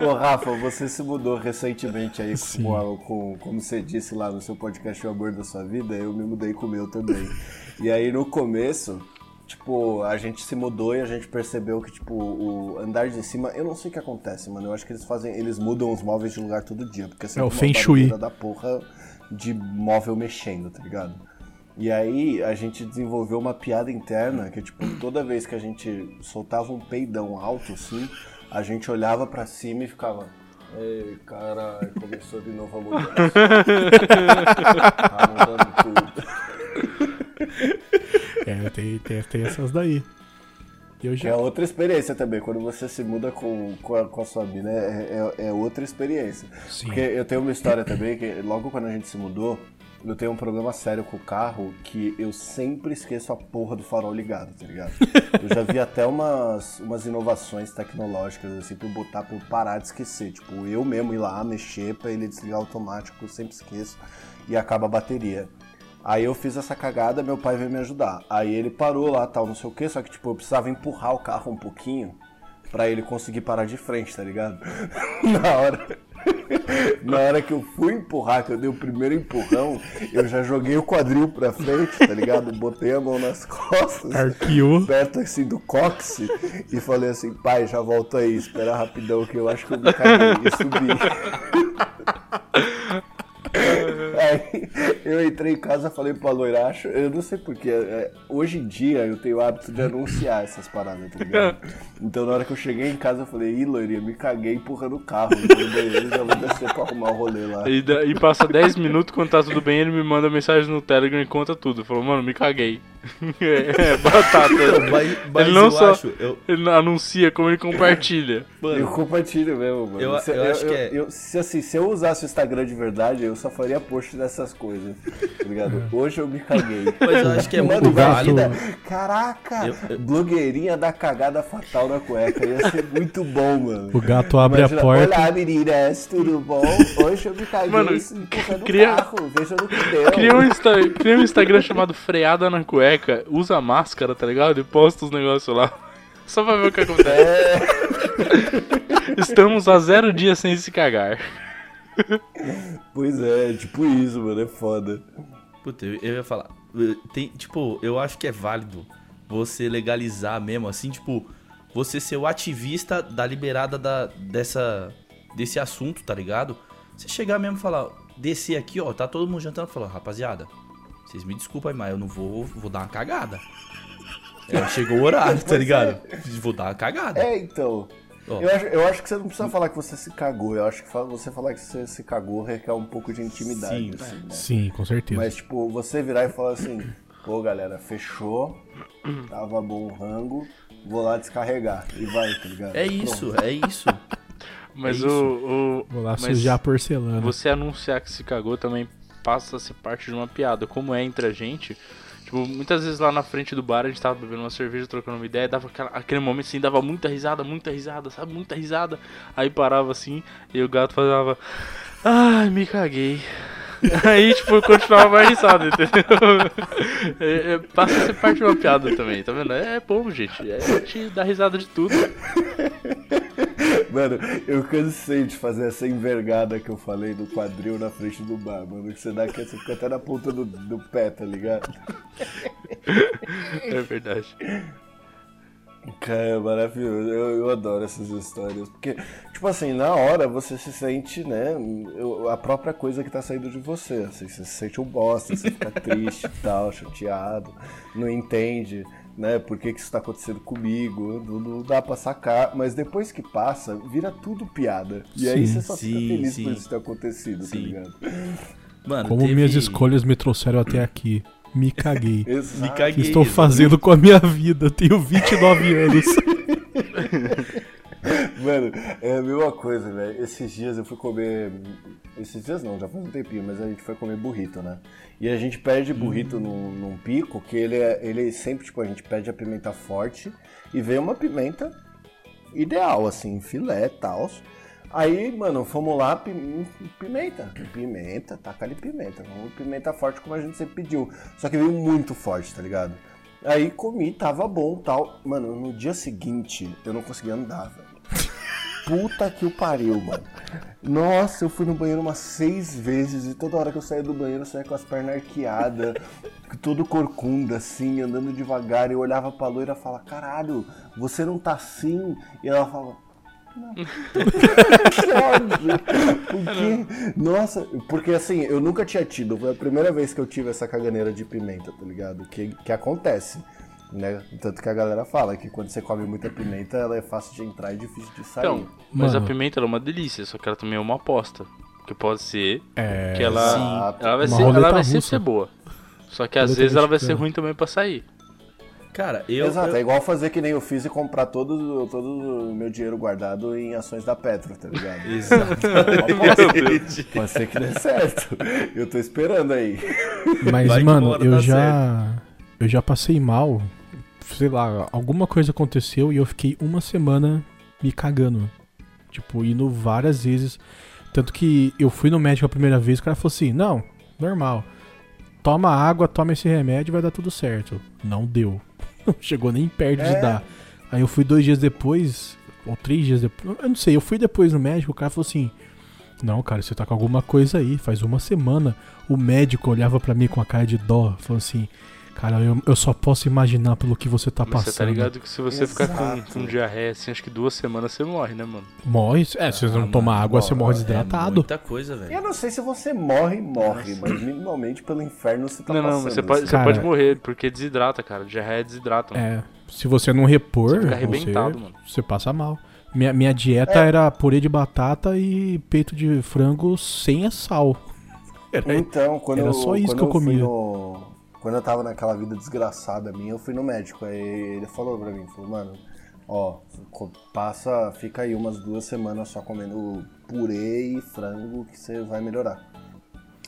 ô, Rafa, você se mudou recentemente aí Sim. com, a- com- como você disse lá no seu podcast O Amor da Sua Vida, eu me mudei com o meu também. E aí no começo, tipo, a gente se mudou e a gente percebeu que, tipo, o andar de cima, eu não sei o que acontece, mano. Eu acho que eles fazem, eles mudam os móveis de lugar todo dia, porque É o uma Feng Shui. da porra de móvel mexendo, tá ligado? E aí a gente desenvolveu uma piada interna que, tipo, toda vez que a gente soltava um peidão alto, assim, a gente olhava pra cima e ficava. Ei, caralho, começou de novo a mudança. tá mudando tudo. É, tem, tem, tem essas daí. Que é já. outra experiência também, quando você se muda com, com, a, com a sua mina, é, é, é outra experiência. Sim. Porque eu tenho uma história também, que logo quando a gente se mudou, eu tenho um problema sério com o carro que eu sempre esqueço a porra do farol ligado, tá ligado? Eu já vi até umas, umas inovações tecnológicas, assim, pra eu botar pra eu parar de esquecer. Tipo, eu mesmo ir lá mexer pra ele desligar automático, eu sempre esqueço e acaba a bateria. Aí eu fiz essa cagada, meu pai veio me ajudar. Aí ele parou lá, tal, não sei o que, só que tipo, eu precisava empurrar o carro um pouquinho para ele conseguir parar de frente, tá ligado? Na hora. Na hora que eu fui empurrar, que eu dei o primeiro empurrão, eu já joguei o quadril pra frente, tá ligado? Botei a mão nas costas, Arqueou. perto assim do cóccix, e falei assim, pai, já volto aí, espera rapidão que eu acho que eu me caguei e subi. Aí eu entrei em casa falei pra loiracho, eu não sei porquê, é, hoje em dia eu tenho o hábito de anunciar essas paradas, tá ligado? Então na hora que eu cheguei em casa eu falei, ih, loirinha, me caguei empurrando o carro, banheiro, já vou descer pra arrumar o rolê lá. E, e passa 10 minutos, quando tá tudo bem, ele me manda mensagem no Telegram e conta tudo. Falou, mano, me caguei. é, batata. Mas, mas Ele não eu só- acho. Eu, Ele anuncia como ele compartilha. Eu mano, compartilho mesmo, mano. Eu- Se- eu acho que é- eu- se, assim, se eu usasse o Instagram de verdade, eu só faria post dessas coisas, tá ligado? Hoje eu me caguei. mas eu acho que é Mano, muito válido. Caraca, Eu- eu- blogueirinha da cagada fatal na cueca. Ia ser muito bom, mano. O gato abre Imagina, a porta. Olá, meninas, tudo bom? Hoje eu me caguei Mano, empurrando cria- o carro. Veja no que deu. Cria um, Insta- cria um Instagram chamado Freada na Cueca, usa máscara, tá ligado? E posta os negócios lá. Só pra ver o que acontece. É, Estamos a zero dias sem se cagar. pois é, tipo isso, mano. É foda. Puta, eu, eu ia falar. eh, Tem, tipo, eu acho que é válido você legalizar mesmo, assim, tipo, você ser o ativista da liberada da, dessa, desse assunto, tá ligado? Você chegar mesmo e falar, descer aqui, ó, tá todo mundo jantando, falar, rapaziada, vocês me desculpem, mas eu não vou, vou dar uma cagada. É, chegou o horário, tá ligado? Vou dar uma cagada. É, então. Ó. Eu acho, eu acho que você não precisa falar que você se cagou. Eu acho que você falar que você se cagou requer um pouco de intimidade. Sim. assim, né? Sim, com certeza. Mas, tipo, você virar e falar assim: pô, galera, fechou, tava bom o rango, vou lá descarregar. E vai, tá ligado? É isso, é isso. Mas É o, isso. o. Vou lá mas sujar a porcelana. Você anunciar que se cagou também passa a ser parte de uma piada. Como é entre a gente. Tipo, muitas vezes lá na frente do bar a gente tava bebendo uma cerveja, trocando uma ideia, dava aquela- aquele momento assim, dava muita risada, muita risada, sabe? Muita risada. Aí parava assim, e o gato falava. Ai, me caguei. Aí, tipo, continuava mais risada, entendeu? É, é, passa a ser parte de uma piada também, tá vendo? É bom, gente. É, a gente dá risada de tudo. Mano, eu cansei de fazer essa envergada que eu falei do quadril na frente do bar, mano. Que você dá aqui, você fica até na ponta do, do pé, tá ligado? É verdade. Cara, é maravilhoso. Eu, eu adoro essas histórias. Porque, tipo assim, na hora você se sente, né? a própria coisa que tá saindo de você. Assim, você se sente um bosta, você fica triste e tal, chateado, não entende, né? Por que, que isso tá acontecendo comigo? Não, não dá pra sacar. Mas depois que passa, vira tudo piada. E aí Sim, você só fica sim, feliz sim. por isso ter acontecido, tá Sim. ligado? Mano, Como teve- minhas escolhas me trouxeram até aqui. Me caguei. Me O caguei. que estou fazendo com a minha vida? Tenho 29 anos. Mano, é a mesma coisa, velho. Esses dias eu fui comer. Esses dias não, já faz um tempinho, mas a gente foi comer burrito, né? E a gente pede burrito num, num pico, que ele é. Ele sempre, tipo, a gente pede a pimenta forte e vem uma pimenta ideal, assim, filé e tal. Aí, mano, fomos lá, pim- pimenta. Pimenta, taca ali pimenta. Vamos pimenta forte como a gente sempre pediu. Só que veio muito forte, tá ligado? Aí comi, tava bom tal. Mano, no dia seguinte eu não conseguia andar, velho. Puta que o pariu, mano. Nossa, eu fui no banheiro umas seis vezes e toda hora que eu saía do banheiro eu saía com as pernas arqueadas, todo corcunda assim, andando devagar. Eu olhava pra loira e falava: Caralho, você não tá assim? E ela falava: Não. Porque, nossa, porque assim, eu nunca tinha tido, foi a primeira vez que eu tive essa caganeira de pimenta, tá ligado? Que, que acontece. Né? Tanto que a galera fala que quando você come muita pimenta, ela é fácil de entrar e difícil de sair. Então, mas a Mano. pimenta ela é uma delícia, só que ela também é uma aposta. Porque pode ser É. que ela, Exato. ela vai, Uma ser, ela vai sempre ser boa. Só que às vezes ela vai ser ruim também pra sair. Cara, eu. Exato, eu... é igual fazer que nem eu fiz e comprar todo, todo o meu dinheiro guardado em ações da Petro, tá ligado? Exatamente. Pode ser que dê certo. Eu tô esperando aí. Mas, Vai mano, eu já. Certo. Eu já passei mal. Sei lá, alguma coisa aconteceu e eu fiquei uma semana me cagando. Tipo, indo várias vezes. Tanto que eu fui no médico a primeira vez, o cara falou assim: não, normal. Toma água, toma esse remédio vai dar tudo certo. Não deu. Não chegou nem perto é. de dar. Aí eu fui dois dias depois, ou três dias depois. Eu não sei, eu fui depois no médico, o cara falou assim. Não, cara, você tá com alguma coisa aí. Faz uma semana. O médico olhava para mim com a cara de dó, falou assim: Cara, eu, eu só posso imaginar pelo que você tá Mas passando. Você tá ligado que se você Exato. ficar com, com diarreia assim, acho que duas semanas você morre, né, mano? Morre? É, se você não ah, tomar água, morre, você morre desidratado. É muita coisa, velho. Eu não sei se você morre, morre, mas minimamente pelo inferno você tá não, passando. Não, você pode, você pode morrer, porque desidrata, cara. Diarreia desidrata. Mano. É, se você não repor, você, fica arrebentado, você, mano. você passa mal. Minha, minha dieta é. era purê de batata e peito de frango sem sal. Era, então, quando era só isso que eu comia. No quando eu tava naquela vida desgraçada minha, eu fui no médico. Aí ele falou pra mim, falou, mano, ó, passa, fica aí umas duas semanas só comendo purê e frango que você vai melhorar.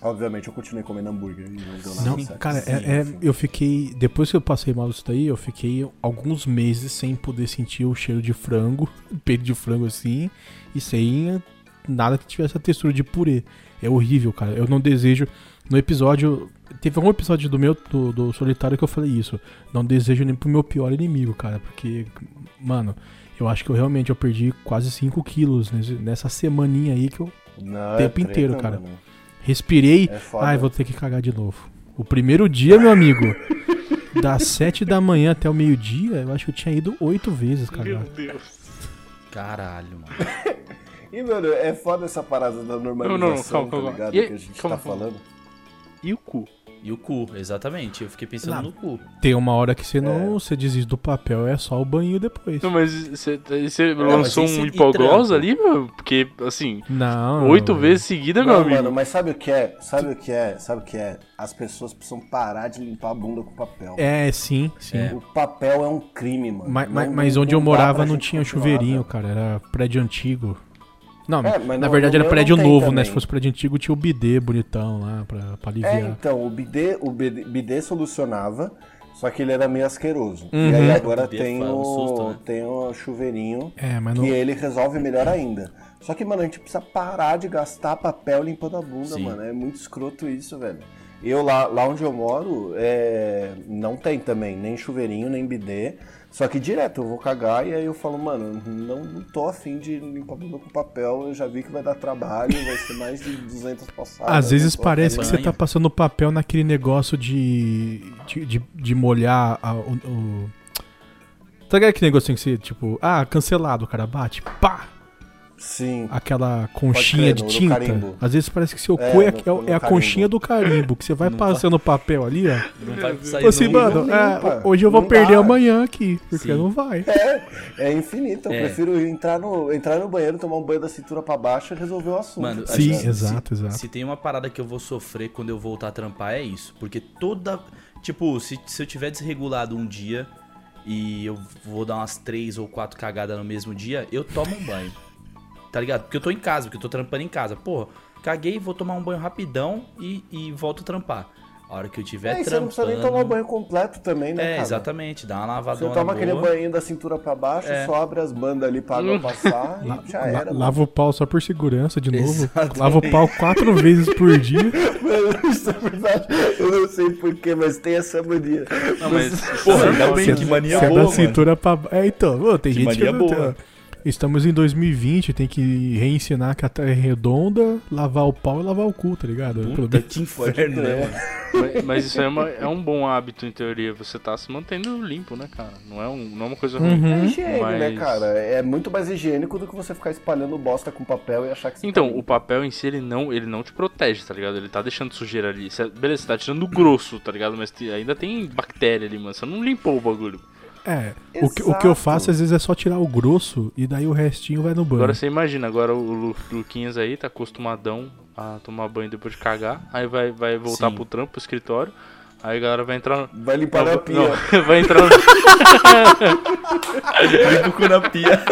Obviamente eu continuei comendo hambúrguer e não não. Cara, é, é, eu fiquei. Depois que eu passei mal isso daí, eu fiquei alguns meses sem poder sentir o cheiro de frango, peito de frango assim, e sem nada que tivesse a textura de purê. É horrível, cara. Eu não desejo. No episódio. Teve algum episódio do meu do, do Solitário que eu falei isso. Não desejo nem pro meu pior inimigo, cara. Porque, mano, eu acho que eu realmente eu perdi quase 5 quilos nessa semaninha aí que eu. Não, o tempo é inteiro, cara. Mano. Respirei. É ai, vou ter que cagar de novo. O primeiro dia, meu amigo. das 7 da manhã até o meio-dia, eu acho que eu tinha ido 8 vezes, cara. Meu Deus. Caralho, mano. E, mano, é foda essa parada da normalização, não, não, calma, calma. tá ligado? E, que a gente calma, tá falando. E o cu? E o cu, exatamente. Eu fiquei pensando no cu. Tem uma hora que você não. É. Você desiste do papel, é só o banho depois. Não, mas você, você lançou um hipoglós ali, meu? Porque, assim. Não. Oito não, vezes seguida, não, meu amigo. Mano, mas sabe o que é? Sabe o que é? Sabe o que é? As pessoas precisam parar de limpar a bunda com papel. É, sim, sim. É. O papel é um crime, mano. Mas, mas, mas onde eu morava não tinha chuveirinho, cara. Era prédio antigo. Não, é, na verdade era prédio novo, né? Se fosse prédio antigo, tinha o bidê bonitão lá pra, pra aliviar. É, então, o bidê, o bidê, bidê solucionava, só que ele era meio asqueroso. Uhum. E aí agora tem o, susto, né? tem o chuveirinho é, que ele resolve melhor ainda. Só que, mano, a gente precisa parar de gastar papel limpando a bunda, Sim. mano. É muito escroto isso, velho. Eu lá, lá onde eu moro, é, não tem também nem chuveirinho, nem bidê. Só que direto eu vou cagar e aí eu falo, mano, não, não tô afim de limpar bunda com papel, eu já vi que vai dar trabalho, vai ser mais de 200 passadas. Às vezes parece que você tá passando papel naquele negócio de, de, de, de molhar a, o, o... Tá ligado aquele negocinho que você, tipo, ah, cancelado, o cara bate, pá! Sim. Aquela conchinha crer, de tinta. Às vezes parece que seu é, cu é, no, é, é a conchinha do carimbo, que você vai não passando o papel ali, ó. Não vai sair assim, mano, é, hoje eu vou perder dá. amanhã aqui, porque Sim. não vai. É, é infinito. Eu é. prefiro entrar no, entrar no banheiro, tomar um banho da cintura pra baixo e resolver o assunto. Mano, Sim, exato, se, exato. Se tem uma parada que eu vou sofrer quando eu voltar a trampar, é isso. Porque toda. Tipo, se, se eu tiver desregulado um dia e eu vou dar umas três ou quatro cagadas no mesmo dia, eu tomo um banho tá ligado? Porque eu tô em casa, porque eu tô trampando em casa. Porra, caguei, vou tomar um banho rapidão e, e volto a trampar. A hora que eu tiver é, trampando... você não precisa nem tomar o banho completo também, né, É, cara? exatamente, dá uma lavadona Você toma boa. aquele banho da cintura pra baixo, é. só abre as bandas ali pra água passar e já era. La, lava o pau só por segurança, de novo. Exatamente. Lava o pau quatro vezes por dia. Mano, isso é verdade. Eu não sei porquê, mas tem essa mania. Não, mas, porra, ainda bem que mania boa, da cintura pra... É, então, pô, tem que gente mania que... Boa. Estamos em 2020, tem que reensinar que a terra é redonda, lavar o pau e lavar o cu, tá ligado? Puta que inferno, né? mas, mas, isso é, uma, é, um bom hábito, em teoria. Você tá se mantendo limpo, né, cara? Não é, um, não é uma coisa ruim. Uhum. É higiene, né, mas... né, cara? É muito mais higiênico do que você ficar espalhando bosta com papel e achar que você Então, tá o papel em si, ele não, ele não te protege, tá ligado? Ele tá deixando sujeira ali. Você, beleza, você tá tirando grosso, tá ligado? Mas ainda tem bactéria ali, mano. Você não limpou o bagulho. É, o que, o que, eu faço às vezes é só tirar o grosso e daí o restinho vai no banho. Agora você imagina, agora o Lu, Luquinhas aí tá acostumadão a tomar banho depois de cagar, aí vai, vai voltar Sim. pro trampo, pro escritório, Aí a galera vai entrar. Vai limpar na pia. Não, vai entrar. Limpa o cu na pia.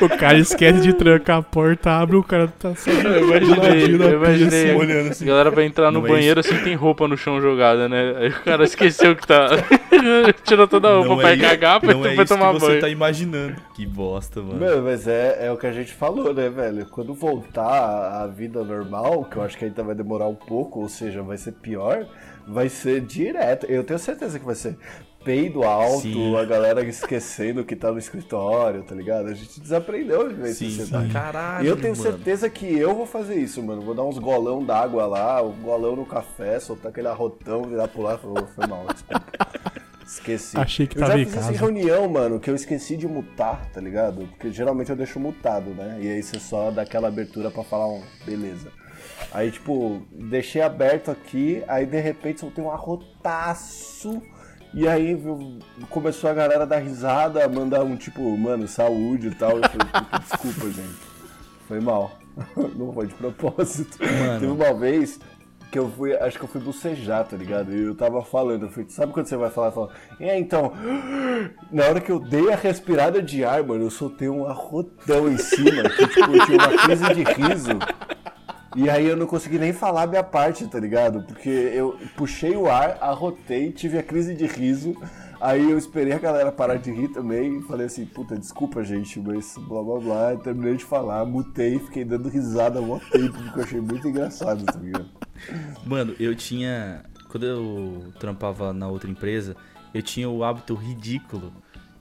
O cara esquece de trancar a porta, abre, o cara tá só Eu imaginei, eu imaginei. assim, olhando A galera vai entrar no Não é banheiro assim, tem roupa no chão jogada, né? Aí o cara esqueceu que tá. Tirou toda a roupa Não pra é cagar, pra, não é pra isso tomar que você banho. tá imaginando. Que bosta, mano. Mano, mas é, é o que a gente falou, né, velho? Quando voltar à vida normal, que eu acho que ainda vai demorar um pouco, ou seja, vai ser pior, vai ser direto. Eu tenho certeza que vai ser peido alto, Sim. a galera esquecendo que tá no escritório, tá ligado? A gente desaprendeu a viver em Sim, sociedade. Caralho, E eu tenho mano. certeza que eu vou fazer isso, mano. Vou dar uns golão d'água lá, um golão no café, soltar aquele arrotão, virar pro lado e falar, "Ô, foi mal, desculpa. Esqueci. Achei que eu tava já em fiz casa. essa reunião, mano, que eu esqueci de mutar, tá ligado? Porque geralmente eu deixo mutado, né? E aí você só dá aquela abertura pra falar um beleza. Aí, tipo, deixei aberto aqui, aí de repente soltei um arrotaço. E aí começou a galera dar risada, mandar um tipo, mano, saúde e tal. Eu falei, "Puta, desculpa, gente. Foi mal. Não foi de propósito. Mano. Teve uma vez que eu fui, acho que eu fui bocejar, tá ligado? E eu tava falando, eu fui, sabe quando você vai falar, fala, é, então, na hora que eu dei a respirada de ar, mano, eu soltei um arrotão em cima, que tipo, eu tinha uma crise de riso. E aí eu não consegui nem falar a minha parte, tá ligado? Porque eu puxei o ar, arrotei, tive a crise de riso. Aí eu esperei a galera parar de rir também falei assim, puta, desculpa, gente, mas blá blá blá. Terminei de falar, mutei, fiquei dando risada há mó tempo, porque eu achei muito engraçado, tá ligado? Mano, eu tinha. Quando eu trampava na outra empresa, eu tinha o hábito ridículo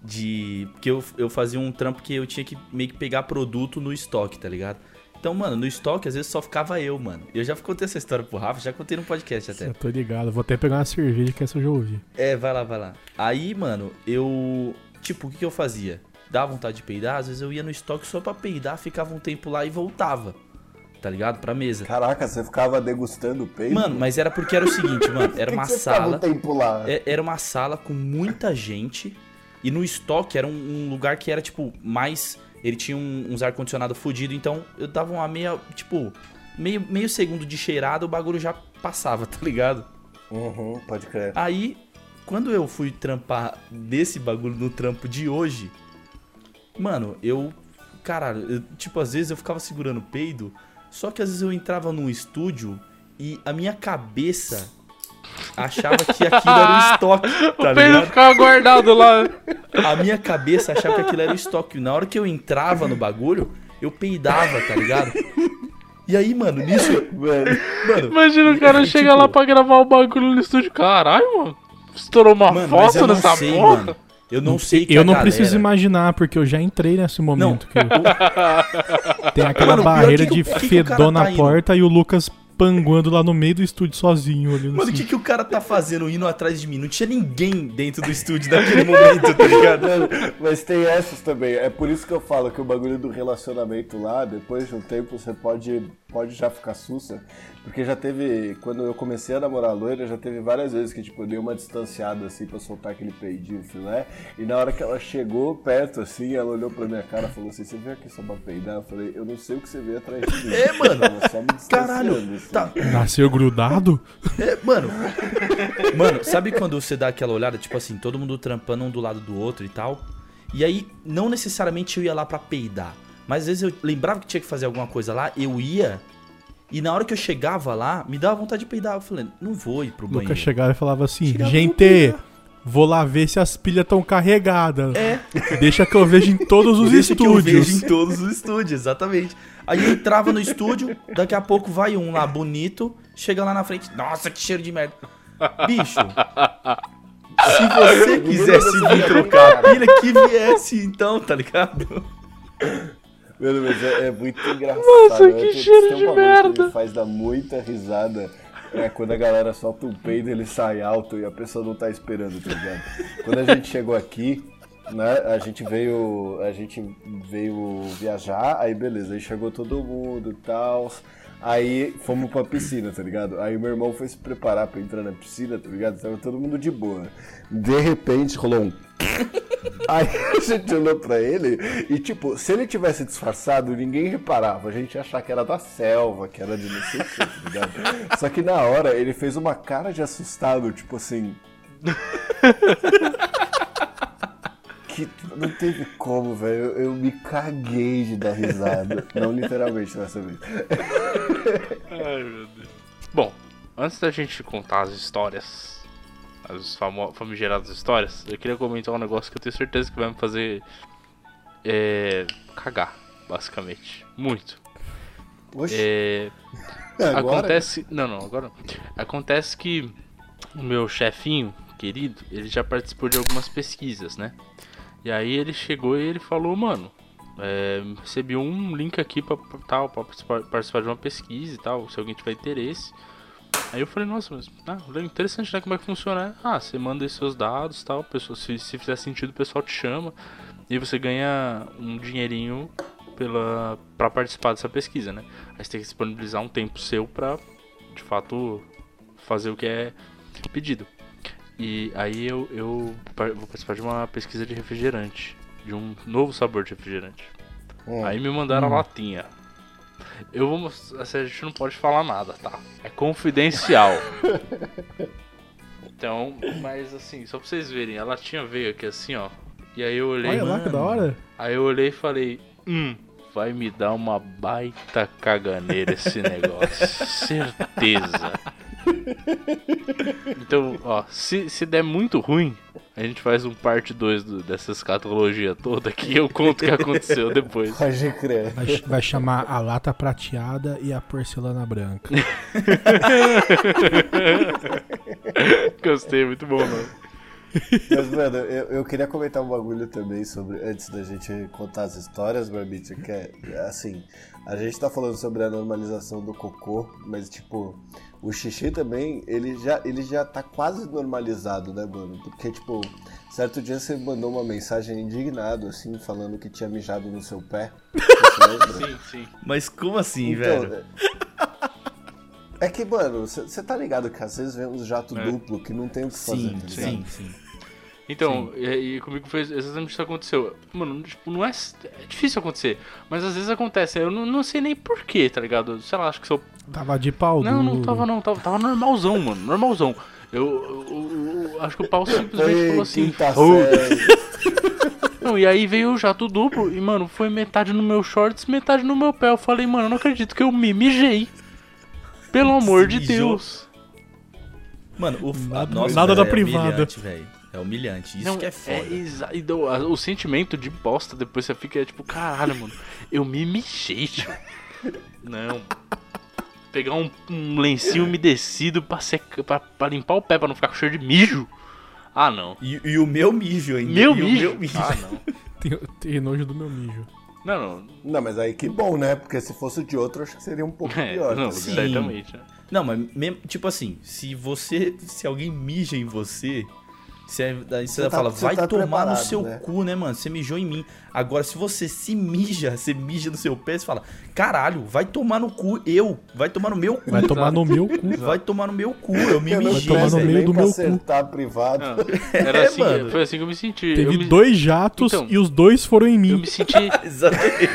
de. Porque eu, eu fazia um trampo que eu tinha que meio que pegar produto no estoque, tá ligado? Então, mano, no estoque às vezes só ficava eu, mano. Eu já contei essa história pro Rafa, já contei no podcast até. Eu tô ligado, vou até pegar uma cerveja que essa eu já ouvi. É, vai lá, vai lá. Aí, mano, eu. Tipo, o que, que eu fazia? Dá vontade de peidar, às vezes eu ia no estoque só pra peidar, ficava um tempo lá e voltava. Tá ligado? Pra mesa. Caraca, você ficava degustando o peido? Mano, mas era porque era o seguinte, mano. Era que uma que sala. um tempo lá? É- Era uma sala com muita gente. E no estoque era um, um lugar que era, tipo, mais. Ele tinha um- uns ar-condicionado fudido, então eu dava uma meia. Tipo, meio, meio segundo de cheirada, o bagulho já passava, tá ligado? Uhum, pode crer. Aí, quando eu fui trampar desse bagulho no trampo de hoje, mano, eu. Caralho, eu, tipo, às vezes eu ficava segurando o peido, só que às vezes eu entrava num estúdio e a minha cabeça achava que aquilo era o estoque, tá o peido ligado? ficava guardado lá. A minha cabeça achava que aquilo era o estoque. Na hora que eu entrava no bagulho, eu peidava, tá ligado? E aí, mano, nisso. Mano, Mano, Imagina o cara e, chega tipo, lá pra gravar o bagulho no estúdio. Caralho, mano. Estourou uma Mano, foto eu não nessa sei, porra. mano. Eu não sei que Eu não galera- preciso imaginar, porque eu já entrei nesse momento. que eu- Tem aquela Mano, pior barreira que- de fedor na tá indo? porta e o Lucas panguando lá no meio do estúdio sozinho. Olhando Mano, o assim. que, que o cara tá fazendo indo atrás de mim? Não tinha ninguém dentro do estúdio naquele momento, tá ligado? Mano, mas tem essas também. É por isso que eu falo que o bagulho do relacionamento lá, depois de um tempo, você pode, pode já ficar sussa. Porque já teve. Quando eu comecei a namorar a loira, já teve várias vezes que tipo, eu dei uma distanciada assim pra soltar aquele peidinho filé. E na hora que ela chegou perto, assim, ela olhou pra minha cara e falou assim: Você veio aqui só pra peidar? Eu falei: Eu não sei o que você veio atrás de mim. É, mano. Só me Caralho, assim. tá. Nasceu grudado? É, mano. Mano, sabe quando você dá aquela olhada, tipo assim, todo mundo trampando um do lado do outro e tal? E aí, não necessariamente eu ia lá pra peidar. Mas às vezes eu lembrava que tinha que fazer alguma coisa lá, eu ia. E na hora que eu chegava lá, me dava vontade de peidar. Eu falei, não vou ir pro O banheiro. Lucas chegava e falava assim: Chegava, Gente, vou peidar." vou lá ver se as pilhas estão carregadas. É. Deixa que eu vejo em todos os Deixa que eu estúdios. vejo em todos os estúdios, exatamente. Aí eu entrava no estúdio, daqui a pouco vai um lá bonito, chega lá na frente, nossa, que cheiro de merda. Bicho, se você quisesse vir trocar a pilha, que viesse então, tá ligado? Mano, mas é, é muito engraçado. Nossa, que Tem- cheiro um de que merda. Me faz dar muita risada. É quando a galera solta um peido, ele sai alto e a pessoa não tá esperando, tá ligado? Quando a gente chegou aqui, né? A gente veio, a gente veio viajar, aí beleza, aí chegou todo mundo e tal. Aí fomos pra piscina, tá ligado? Aí meu irmão foi se preparar pra entrar na piscina, tá ligado? Tava todo mundo de boa. De repente rolou um. Aí a gente olhou pra ele e, tipo, se ele tivesse disfarçado, ninguém reparava. A gente ia achar que era da selva, que era de não sei o que, tá ligado? Só que na hora ele fez uma cara de assustado, tipo assim. que não teve como, velho. Eu, eu, me caguei de dar risada. não literalmente dessa vez. Ai, meu Deus. Bom, antes da gente contar as histórias, as famigeradas histórias, eu queria comentar um negócio que eu tenho certeza que vai me fazer é, cagar, basicamente. Muito. Oxi. É, acontece. Não, não, agora não. Acontece que o meu chefinho querido, ele já participou de algumas pesquisas, né? E aí ele chegou e ele falou, mano, é, recebi um link aqui pra, tal, participar, de uma pesquisa e tal, se alguém tiver interesse. Aí eu falei, nossa, mas ah, interessante, né? Como é que funciona? Ah, você manda aí seus dados e tal, pessoa, se, se fizer sentido o pessoal te chama e você ganha um dinheirinho pela para participar dessa pesquisa, né? Aí você tem que disponibilizar um tempo seu pra, de fato, fazer o que é pedido. E aí eu, eu vou participar de uma pesquisa de refrigerante. De um novo sabor de refrigerante. Hum. Aí me mandaram hum. a latinha. Eu vou mostrar. Assim, a gente não pode falar nada, tá? É confidencial. então, mas assim, só pra vocês verem, a latinha veio aqui assim, ó. E aí eu olhei. Olha lá que da hora. Aí eu olhei e falei, hum, vai me dar uma baita caganeira esse negócio. Certeza. Então, ó, se, se der muito ruim, a gente faz um parte 2 dessa escatologia toda que eu conto o que aconteceu depois. Pode crer. Vai, vai, chamar a lata prateada e a porcelana branca. Gostei, muito bom, mano. Mas, mano, eu, eu queria comentar um bagulho também sobre, antes da gente contar as histórias, Barbite, que é, assim, a gente tá falando sobre a normalização do cocô, mas, tipo, o xixi também, ele já, ele já tá quase normalizado, né, mano? Porque, tipo, certo dia você mandou uma mensagem indignado, assim, falando que tinha mijado no seu pé. sim, sim. Mas como assim, então, velho? É, é que, mano, você tá ligado que às vezes vem uns jato é. duplo que não tem o que fazer, sim, tá Sim, sim. Então, e, e, comigo foi exatamente isso que aconteceu. Mano, tipo, não é, é difícil acontecer, mas às vezes acontece. Eu não, não sei nem porquê, tá ligado? Sei lá, acho que seu. Tava de pau Não, não tava não, tava, tava normalzão, mano, normalzão. Eu, eu, eu, eu acho que o pau simplesmente Ei, falou assim. Não, e aí veio o jato duplo e, mano, foi metade no meu shorts, metade no meu pé. Eu falei, mano, eu não acredito que eu me mijei. Pelo amor de Deus. Mano, o nada, nossa, nada da é privada. É humilhante, isso não, que é foda. É o sentimento de bosta depois você fica tipo, caralho, mano, eu me mijei, tio. Não. Pegar um, um lencinho umedecido pra, seca, pra, pra, limpar o pé, pra não ficar com cheiro de mijo. Ah, não. E, e o meu mijo ainda. Meu mijo? meu mijo? Ah, não. tem, tem nojo do meu mijo. Não, não. Não, mas aí que bom, né? Porque se fosse de outro, acho que seria um pouco é, pior. Não, tá certamente. Né? Não, mas mesmo, tipo assim, se você. Se alguém mija em você, você, daí você, você tá, fala, vai tá tomar no seu né? cu, né, mano? Você mijou em mim. Agora, se você se mija, você mija no seu pé, você fala, caralho, vai tomar no cu, eu. Vai tomar no meu cu. Vai tomar no meu cu. Vai tomar no meu cu, eu me mijei. Vai tomar no meio do meu cu. privado. Era é, assim, mano. foi assim que eu me senti. Teve me... dois jatos então, e os dois foram em mim. Eu me senti... Exatamente.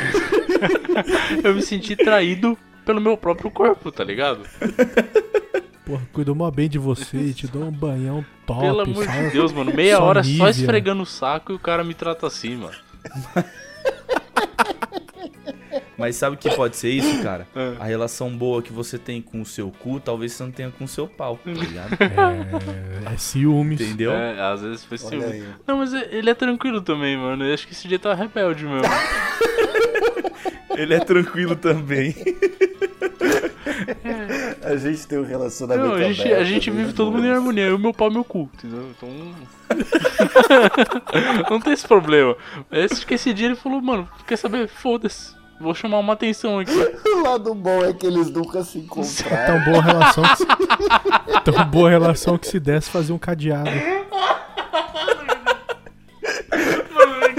eu me senti traído pelo meu próprio corpo, tá ligado? Porra, cuidou mó bem de você, te dou um banhão top. Pelo amor de Deus, mano. Meia hora Nívia. só esfregando o saco e o cara me trata assim, mano. Mas sabe o que pode ser isso, cara? É. A relação boa que você tem com o seu cu, talvez você não tenha com o seu pau, tá ligado? É, é ciúmes. Entendeu? É, às vezes foi ciúmes. Não, mas ele é tranquilo também, mano. Eu acho que esse dia tá rebelde mesmo. ele é tranquilo também. A gente tem um relacionamento. Não, a gente, aberto, a gente vive todo mundo em harmonia. Eu, meu pau, meu cu, entendeu? Então. não tem esse problema. Esse, que esse dia ele falou, mano, quer saber? Foda-se. Vou chamar uma atenção aqui. O lado bom é que eles nunca se encontraram. Tão boa relação que se... Tão boa relação que se desse fazer um cadeado.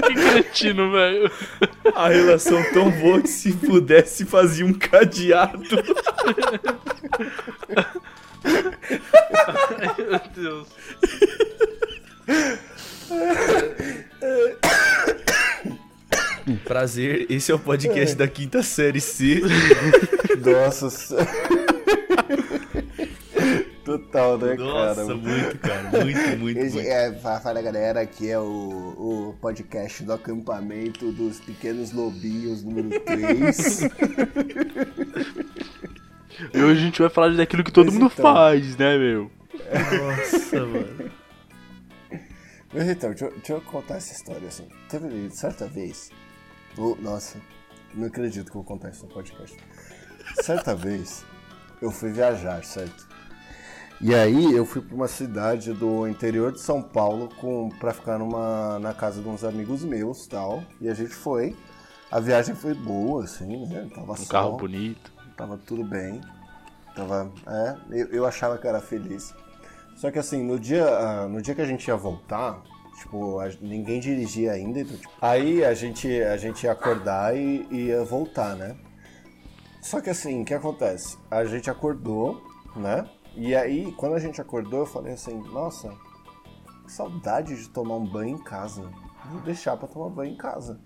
que cretino, velho. A relação tão boa que se pudesse fazia um cadeado. Ai, meu Deus. Prazer, esse é o podcast da quinta série C. Nossa. Total, né, Nossa, cara? muito, cara. Muito, muito, Esse, muito. é, fa- fala galera, aqui é o, o podcast do acampamento dos pequenos lobinhos número 3. E hoje a gente vai falar daquilo que todo Mas mundo então. faz, né, meu? Nossa, mano. Mas então, deixa, eu- deixa eu contar essa história assim. Teve certa vez. oh, nossa, não acredito que eu vou contar isso no podcast. Certa vez, eu fui viajar, certo? E aí eu fui pra uma cidade do interior de São Paulo com, pra ficar numa, na casa de uns amigos meus tal. E a gente foi. A viagem foi boa, assim, né? Tava Um sol, carro bonito. tava tudo bem. Tava. É, eu, eu achava que era feliz. Só que assim, no dia, ah, no dia que a gente ia voltar, tipo, ninguém dirigia ainda. Então, tipo, aí a gente, a gente ia acordar e ia voltar, né? Só que assim, o que acontece? A gente acordou, né? E aí, quando a gente acordou, eu falei assim, nossa, que saudade de tomar um banho em casa. Vou deixar pra tomar banho em casa.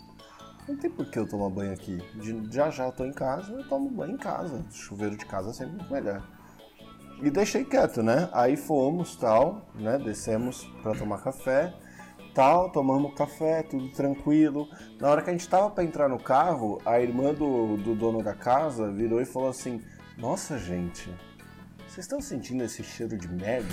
Não tem por que eu tomar banho aqui. De- já já eu tô em casa, eu tomo banho em casa. Chuveiro de casa é sempre muito melhor. E deixei quieto, né? Aí fomos, tal, né? Descemos pra tomar café, tal, tomamos café, tudo tranquilo. Na hora que a gente tava pra entrar no carro, a irmã do, do dono da casa virou e falou assim: Nossa, gente, vocês estão sentindo esse cheiro de merda?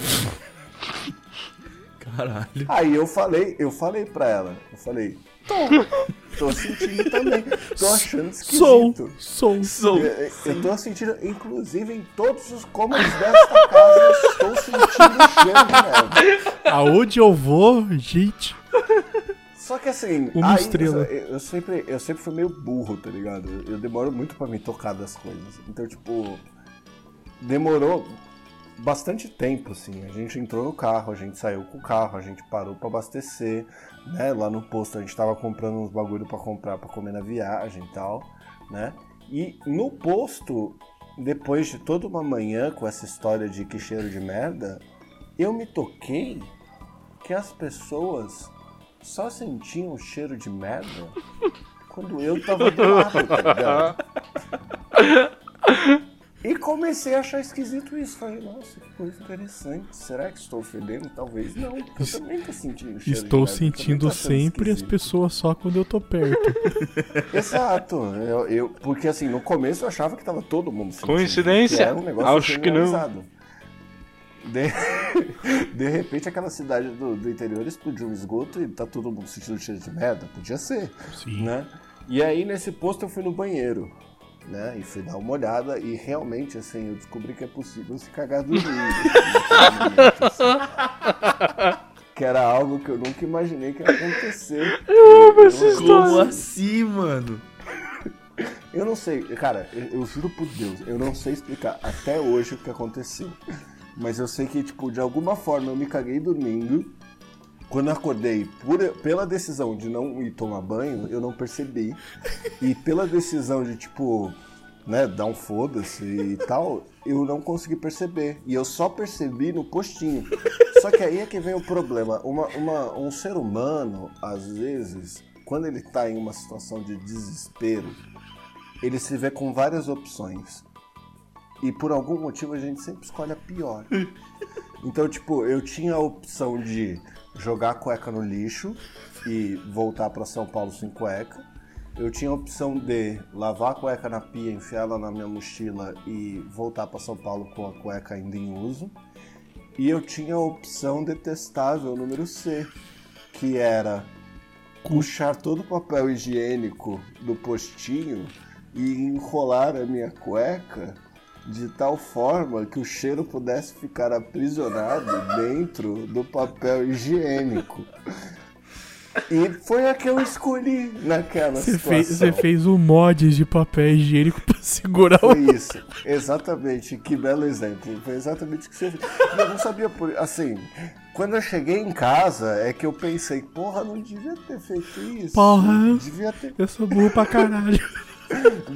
Caralho. Aí eu falei, eu falei pra ela, eu falei, tô, tô sentindo também, tô achando Sou, esquisito. sou. Sou. Eu, eu tô sentindo, inclusive em todos os cômodos desta casa, eu estou sentindo o cheiro de merda. Aonde eu vou, gente? Só que assim, Uma aí, estrela. Eu, eu sempre, eu sempre fui meio burro, tá ligado? Eu, eu demoro muito pra me tocar das coisas. Então, tipo, demorou bastante tempo, assim. A gente entrou no carro, a gente saiu com o carro, a gente parou pra abastecer, né? Lá no posto a gente tava comprando uns bagulho pra comprar, pra comer na viagem e tal, né? E no posto, depois de toda uma manhã com essa história de que cheiro de merda, eu me toquei que as pessoas só sentiam o cheiro de merda quando eu tava do lado, tá ligado? E comecei a achar esquisito isso. Falei, nossa, que coisa interessante. Será que estou fedendo? Talvez não, porque eu também tô sentindo cheiro de Estou sentindo achando sempre as esquisito. pessoas só quando eu tô perto. Exato. Eu, eu- porque assim, no começo eu achava que tava todo mundo sentindo. Coincidência? que era um negócio Acho que não. De... de repente aquela cidade do, do interior explodiu um esgoto e tá todo mundo sentindo cheiro de merda. Podia ser, Sim. né? E aí nesse posto eu fui no banheiro, né? E fui dar uma olhada e realmente, assim, eu descobri que é possível se cagar dormindo. assim. que era algo que eu nunca imaginei que ia acontecer. Eu amo essa Como assim, mano? Eu não sei, cara, eu, eu juro por Deus, eu não sei explicar até hoje o que aconteceu. Mas eu sei que, tipo, de alguma forma eu me caguei dormindo. Quando eu acordei, por, pela decisão de não ir tomar banho, eu não percebi. E pela decisão de, tipo, né, dar um foda-se e tal, eu não consegui perceber. E eu só percebi no postinho. Só que aí é que vem o problema. Uma, uma- um ser humano, às vezes, quando ele tá em uma situação de desespero, ele se vê com várias opções. E por algum motivo a gente sempre escolhe a pior. Então, tipo, eu tinha a opção de jogar a cueca no lixo e voltar pra São Paulo sem cueca. Eu tinha a opção de lavar a cueca na pia, enfiar ela na minha mochila e voltar pra São Paulo com a cueca ainda em uso. E eu tinha a opção detestável número C, que era puxar todo o papel higiênico do postinho e enrolar a minha cueca de tal forma que o cheiro pudesse ficar aprisionado dentro do papel higiênico. E foi a que eu escolhi naquela você situação. Fez, você fez um mod de papel higiênico pra segurar foi o... Foi isso, exatamente. Que belo exemplo. Foi exatamente o que você fez. Eu não sabia por... Assim, quando eu cheguei em casa, é que eu pensei, porra, não devia ter feito isso. Porra, devia ter... eu sou burro pra caralho.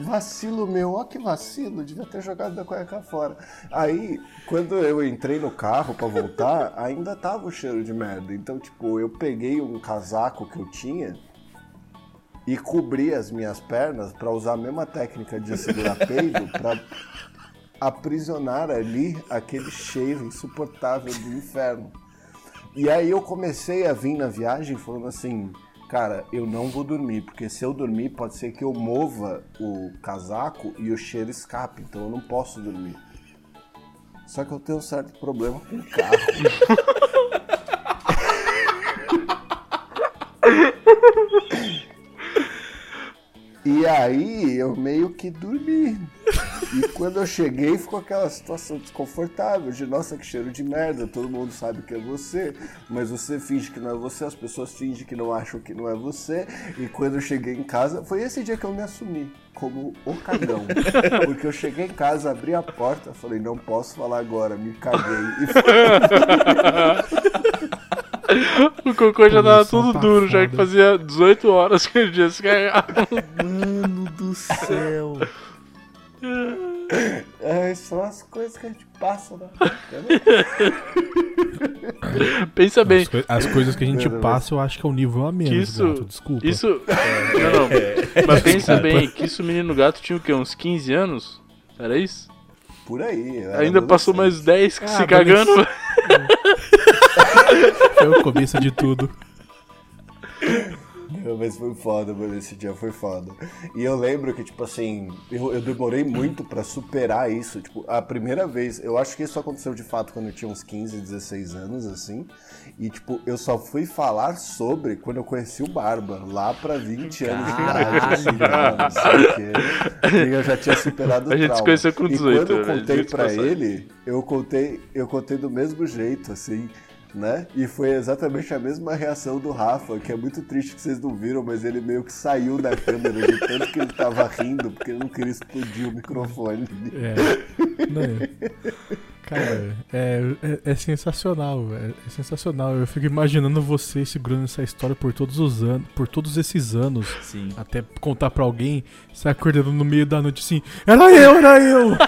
Vacilo meu, ó que vacilo, devia ter jogado da cueca fora. Aí, quando eu entrei no carro para voltar, ainda tava o cheiro de merda. Então, tipo, eu peguei um casaco que eu tinha e cobri as minhas pernas para usar a mesma técnica de segurar peido para aprisionar ali aquele cheiro insuportável do inferno. E aí eu comecei a vir na viagem falando assim, cara, eu não vou dormir, porque se eu dormir pode ser que eu mova o casaco e o cheiro escape, então eu não posso dormir. Só que eu tenho um certo problema com o carro. e aí eu meio que dormi. E quando eu cheguei, ficou aquela situação desconfortável de nossa, que cheiro de merda, todo mundo sabe que é você, mas você finge que não é você, as pessoas fingem que não acham que não é você. E quando eu cheguei em casa, foi esse dia que eu me assumi como o cagão. Porque eu cheguei em casa, abri a porta, falei, não posso falar agora, me caguei. E o cocô já tava tudo tá duro, foda. já que fazia 18 horas que ele tinha se cagado. Mano do céu. É, são as coisas que a gente passa na né? Pensa bem. As, coi as, coisas que a gente passa, eu acho que é o um nível a menos, isso, gato, desculpa. Isso. Não, não. Mas pensa bem que isso menino gato tinha o quê? Uns 15 anos? Era isso? Por aí. Ainda passou mais 10 ah, se cagando. Foi o começo de tudo. Mas foi foda, mano. Esse dia foi foda. E eu lembro que, tipo assim, eu, eu demorei muito para superar isso. Tipo, a primeira vez, eu acho que isso aconteceu de fato quando eu tinha uns 15, 16 anos, assim. E, tipo, eu só fui falar sobre quando eu conheci o Barba, lá pra 20 anos de idade. Assim, porque eu já tinha superado o A gente se conheceu com 18. E quando eu contei pra ele, eu contei, eu contei do mesmo jeito, assim né? E foi exatamente a mesma reação do Rafa, que é muito triste que vocês não viram, mas ele meio que saiu da câmera de tanto que ele tava rindo, porque ele não queria explodir o microfone. É. Não, é. Cara, é, é, é, sensacional, é, é, sensacional. Eu fico imaginando você segurando essa história por todos os anos, por todos esses anos, Sim. até contar para alguém, se acordando no meio da noite assim, era eu, era eu.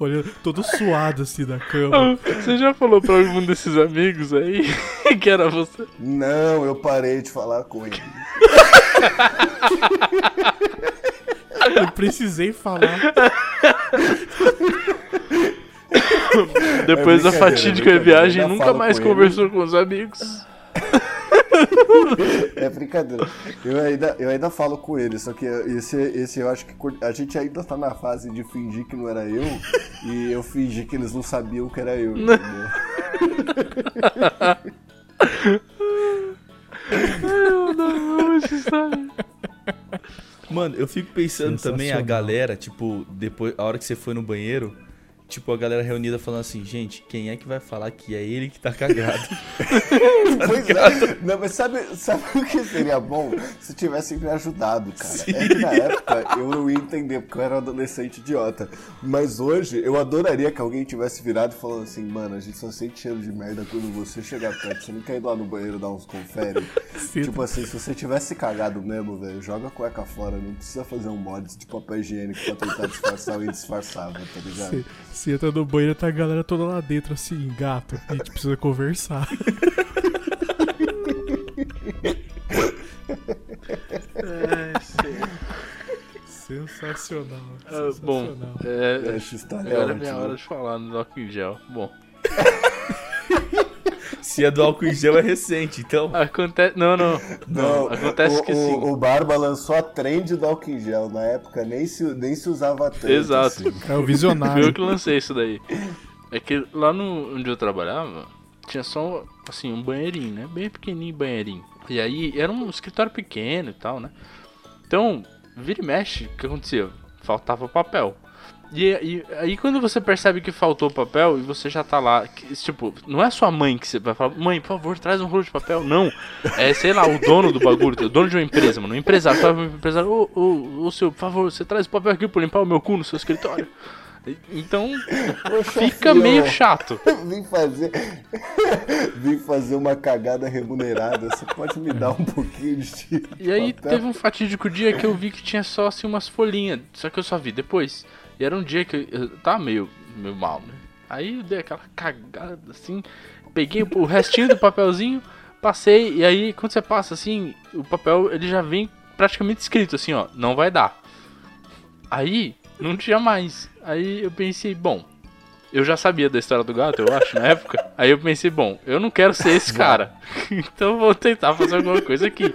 olhando todo suado assim da cama. Você já falou pra algum desses amigos aí que era você? Não, eu parei de falar com ele. eu precisei falar. Depois é da fatídica viagem, nunca mais conversou ele. com os amigos é brincadeira. Eu ainda, eu ainda falo com ele, só que esse, esse eu acho que a gente ainda tá na fase de fingir que não era eu e eu fingi que eles não sabiam que era eu. Entendeu? Mano, eu fico pensando também a galera, tipo, depois, a hora que você foi no banheiro, tipo, a galera reunida falando assim, gente, quem é que vai falar que é ele que tá cagado? tá pois é. Não, mas sabe, sabe o que seria bom? Se tivessem me ajudado, cara. Sim. É que na época eu não ia entender, porque eu era um adolescente idiota. Mas hoje eu adoraria que alguém tivesse virado e falando assim, mano, a gente só sente cheiro de merda quando você chegar perto. Você não quer ir lá no banheiro dar uns confere? Sim. Tipo assim, se você tivesse cagado mesmo, velho, joga a cueca fora, não precisa fazer um mod de papel higiênico pra tentar disfarçar o indisfarçável, tá ligado? Sim. Você entra no banheiro tá a galera toda lá dentro, assim, gato. A gente precisa conversar. é, sensacional. Ah, bom, é, agora é minha hora de falar no Doc Gel. Bom. Se é do álcool em gel é recente, então. Acontece. Não, não. Não, acontece o, que sim. O, Barba lançou a trend do álcool em gel. Na época nem se, nem se usava tanto. Exato. Assim. É o visionário. Foi eu que lancei isso daí. É que lá no, onde eu trabalhava, tinha só assim, um banheirinho, né? Bem pequenininho banheirinho. E aí era um escritório pequeno e tal, né? Então, vira e mexe, o que acontecia? Faltava papel. E, e, aí quando você percebe que faltou papel e você já tá lá, que, tipo, não é sua mãe que você vai falar, mãe, por favor, traz um rolo de papel. Não. É, sei lá, o dono do bagulho, o dono de uma empresa, mano. Um empresário, fala pro empresário, ô, ô, ô, seu, por favor, você traz o papel aqui pra limpar o meu cu no seu escritório. Então, fica meio chato. Vim fazer. Vim fazer uma cagada remunerada. Você pode me dar um pouquinho de. E aí papel? teve um fatídico dia que eu vi que tinha só assim umas folhinhas. Só que eu só vi depois. E era um dia que eu, tava meio, meio mal, né? Aí eu dei aquela cagada assim. Peguei o restinho do papelzinho, passei. E aí, quando você passa assim, o papel ele já vem praticamente escrito assim, ó. Não vai dar. Aí, não tinha mais. Aí eu pensei, bom, eu já sabia da história do gato, eu acho, na época. Aí eu pensei, bom, eu não quero ser esse cara. então vou tentar fazer alguma coisa aqui.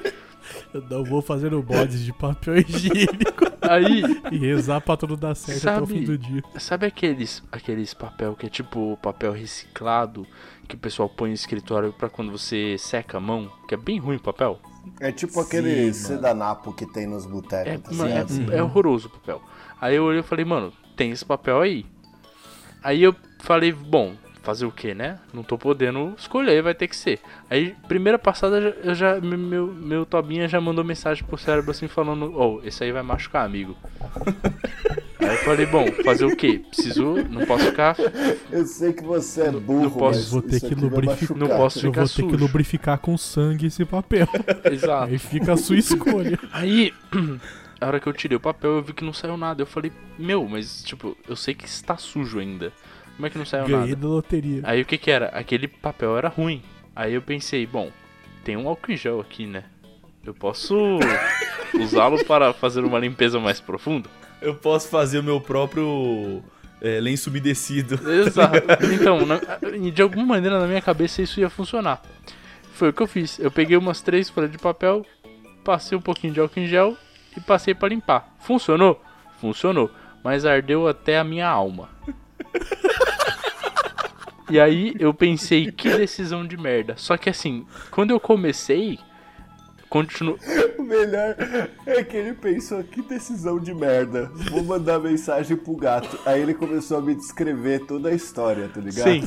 Eu não vou fazer o bode de papel higiênico. Aí. E rezar pra tudo dar certo sabe, até o fim do dia. Sabe aqueles, aqueles papel que é tipo papel reciclado que o pessoal põe no escritório pra quando você seca a mão? Que é bem ruim o papel? É tipo aquele sedanapo que tem nos botecos. É, assim, é, é, é horroroso o papel. Aí eu olhei e falei, mano, tem esse papel aí. Aí eu falei, bom, fazer o que, né? Não tô podendo escolher, vai ter que ser. Aí, primeira passada, eu já, meu, meu Tobinha já mandou mensagem pro cérebro assim, falando: Oh, esse aí vai machucar, amigo. aí eu falei: Bom, fazer o que? Preciso, não posso ficar. Eu sei que você é burro, não posso, mas vou ter que lubrificar. Não posso ficar Eu vou ter que lubrificar com sangue esse papel. Exato. Aí fica a sua escolha. Aí. A hora que eu tirei o papel, eu vi que não saiu nada. Eu falei, meu, mas tipo, eu sei que está sujo ainda. Como é que não saiu Ganhei nada? Ganhei da loteria. Aí o que que era? Aquele papel era ruim. Aí eu pensei, bom, tem um álcool em gel aqui, né? Eu posso usá-lo para fazer uma limpeza mais profunda? Eu posso fazer o meu próprio é, lenço umedecido. Exato. Então, na, de alguma maneira na minha cabeça isso ia funcionar. Foi o que eu fiz. Eu peguei umas três folhas de papel, passei um pouquinho de álcool em gel e passei para limpar. Funcionou? Funcionou. Mas ardeu até a minha alma. e aí eu pensei, que decisão de merda. Só que assim, quando eu comecei, Continu... O melhor é que ele pensou, que decisão de merda. Vou mandar mensagem pro gato. Aí ele começou a me descrever toda a história, tá ligado? Sim.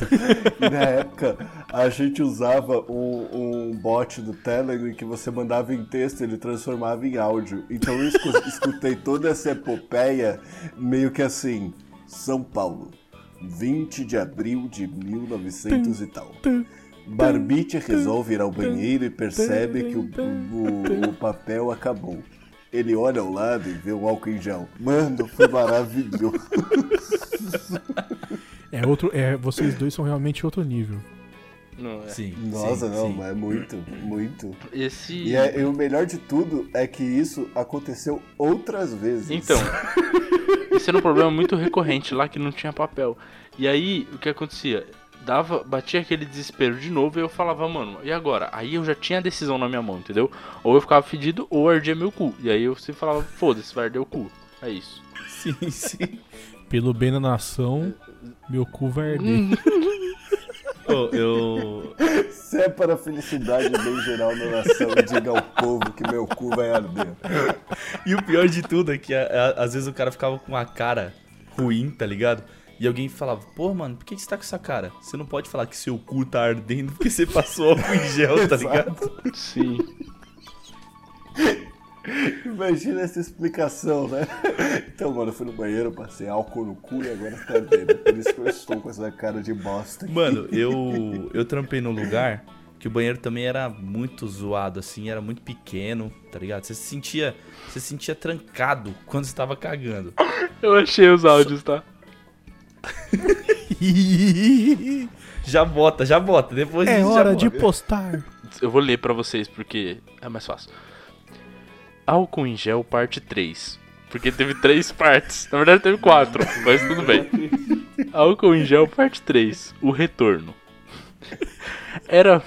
E na época a gente usava um, um bot do Telegram que você mandava em texto ele transformava em áudio. Então eu escutei toda essa epopeia meio que assim, São Paulo, 20 de abril de 1900 e tal. Barbite resolve ir ao banheiro e percebe que o, o, o papel acabou. Ele olha ao lado e vê o álcool em gel. Mano, foi maravilhoso. É outro, é, vocês dois são realmente outro nível. Não, é. Sim. Nossa, sim, não, sim. mas é muito, muito. Esse... E, é, e, o melhor de tudo é que isso aconteceu outras vezes. Então, esse era um problema muito recorrente lá que não tinha papel. E aí, o que acontecia? dava, batia aquele desespero de novo e eu falava, mano, e agora? Aí eu já tinha a decisão na minha mão, entendeu? Ou eu ficava fedido ou ardia meu cu. E aí eu sempre falava, foda-se, vai arder o cu. É isso. Sim, sim. Pelo bem da nação, meu cu vai arder. oh, eu. Se é para a felicidade bem geral da nação, diga ao povo que meu cu vai arder. E o pior de tudo é que às vezes o cara ficava com a cara ruim, tá ligado? E alguém falava, pô, mano, por que você tá com essa cara? Você não pode falar que seu cu tá ardendo porque você passou álcool em gel, tá ligado? Sim. Imagina essa explicação, né? Então, mano, eu fui no banheiro, passei álcool no cu e agora tá ardendo. Por isso que eu estou com essa cara de bosta. Aqui. Mano, eu, eu trampei num lugar que o banheiro também era muito zoado, assim, era muito pequeno, tá ligado? Você se sentia, você se sentia trancado quando você tava cagando. Eu achei os áudios, tá? já bota, já bota. Depois é hora de postar. Eu vou ler para vocês porque é mais fácil. Álcool em gel parte 3. Porque teve três partes. Na verdade teve quatro, mas tudo bem. Álcool em gel parte 3. O retorno. Era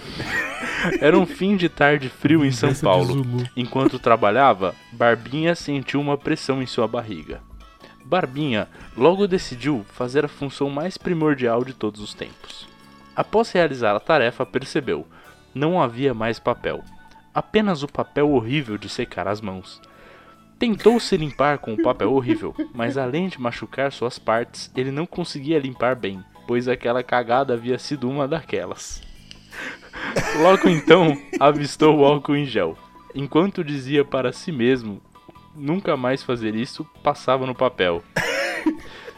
era um fim de tarde frio em São Paulo. Enquanto trabalhava, Barbinha sentiu uma pressão em sua barriga. Barbinha logo decidiu fazer a função mais primordial de todos os tempos. Após realizar a tarefa, percebeu: não havia mais papel, apenas o papel horrível de secar as mãos. Tentou se limpar com o papel horrível, mas além de machucar suas partes, ele não conseguia limpar bem, pois aquela cagada havia sido uma daquelas. Logo então, avistou o álcool em gel. Enquanto dizia para si mesmo nunca mais fazer isso, passava no papel.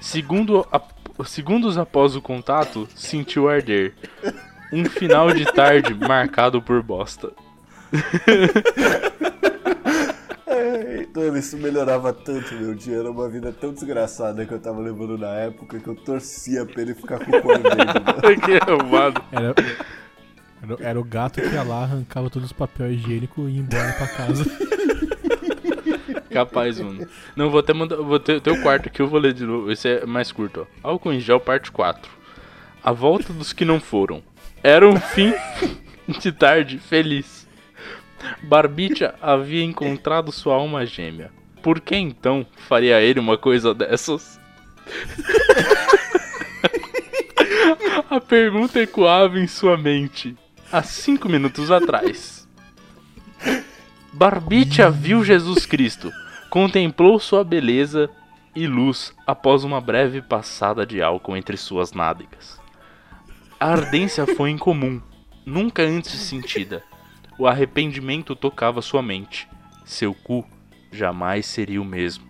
Segundo a, segundos após o contato, sentiu arder. Um final de tarde marcado por bosta. Então isso melhorava tanto meu dia. Era uma vida tão desgraçada que eu tava levando na época que eu torcia pra ele ficar com o corno dele. que arrumado. Era, era, era, o gato que ia lá, arrancava todos os papéis higiênicos e ia embora pra casa. Capaz, mano. Não, vou até mandar. Vou ter, ter o quarto aqui, eu vou ler de novo. Esse é mais curto, ó. Álcool em gel, parte 4. A volta dos que não foram. Era um fim de tarde feliz. Barbicha havia encontrado sua alma gêmea. Por que então faria ele uma coisa dessas? A pergunta ecoava em sua mente há cinco minutos atrás. Barbicha viu Jesus Cristo, contemplou sua beleza e luz após uma breve passada de álcool entre suas nádegas. A ardência foi incomum, nunca antes sentida. O arrependimento tocava sua mente. Seu cu jamais seria o mesmo.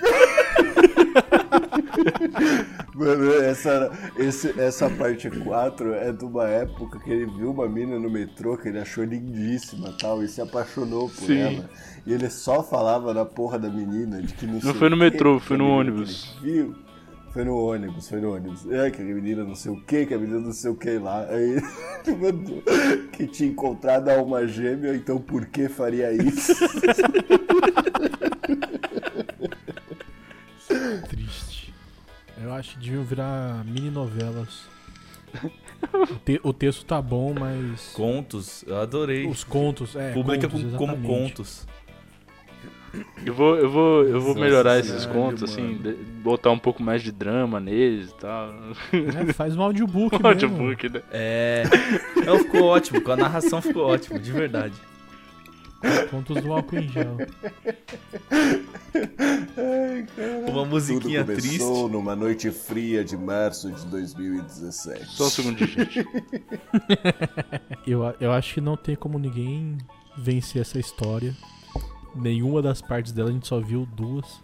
Mano, essa, esse, essa parte 4 é de uma época que ele viu uma mina no metrô que ele achou lindíssima tal, e se apaixonou por Sim. ela. E ele só falava da porra da menina, de que não Não foi no metrô, foi no ônibus. Viu. Foi no ônibus, foi no ônibus. É, que a menina não sei o que, que a menina não sei o que lá. Aí ele mandou que tinha encontrado a alma gêmea, então por que faria isso? Triste. Eu acho que deviam virar mini novelas. O, te, o, texto tá bom, mas. Contos, eu adorei. Os contos, é. Publica contos, como contos. Eu vou, eu vou, eu vou melhorar esses contos, assim, botar um pouco mais de drama neles e tal. É, faz um audiobook, um audiobook, né? É. Não, ficou ótimo, com a narração ficou ótimo, de verdade. Contos do álcool em gel. Ai, Uma musiquinha Tudo triste. numa noite fria de março de 2017. Só um segundo, gente. eu, eu acho que não tem como ninguém vencer essa história nenhuma das partes dela, a gente só viu duas.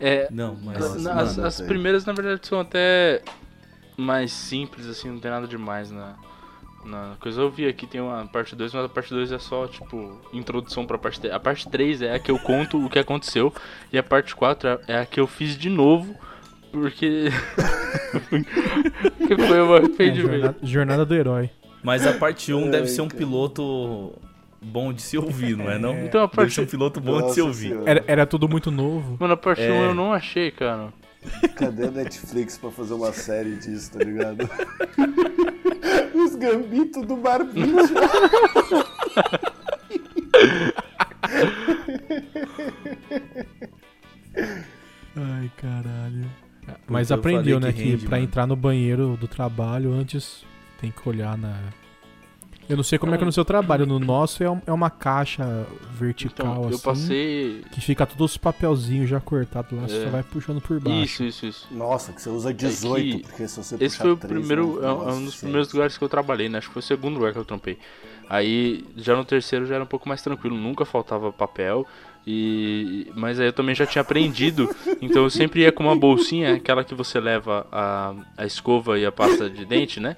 É, não, mas as, as, as primeiras na verdade são até mais simples, assim, não tem nada demais na, na coisa. Eu vi aqui tem uma parte 2, mas a parte 2 é só, tipo, introdução pra parte 3. A parte 3 é a que eu conto o que aconteceu, e a parte 4 é a que eu fiz de novo, porque. que foi um arrependimento. É, jornada, jornada do herói. Mas a parte 1 deve ser um piloto bom de se ouvir, não é não? É. Então a parte... Deve ser um piloto bom Nossa de se ouvir. Era, era tudo muito novo. Mano, a parte 1 é. eu não achei, cara. Cadê a Netflix pra fazer uma série disso, tá ligado? Os gambitos do barbicho. Ai, caralho. Mas aprendeu, né, que, rende, que pra mano. entrar no banheiro do trabalho, antes tem que olhar na eu não sei como é que é no seu trabalho. No nosso é, é uma caixa vertical então, eu assim. passei. Que fica todos os papelzinhos já cortados lá, é. você vai puxando por baixo. Isso, isso, isso. Nossa, que você usa 18, é que porque se você Esse foi o primeiro. É um dos primeiros lugares que eu trabalhei, né? Acho que foi o segundo lugar que eu trampei. Aí já no terceiro já era um pouco mais tranquilo, nunca faltava papel. E, mas aí eu também já tinha aprendido, então eu sempre ia com uma bolsinha, aquela que você leva a, a escova e a pasta de dente, né?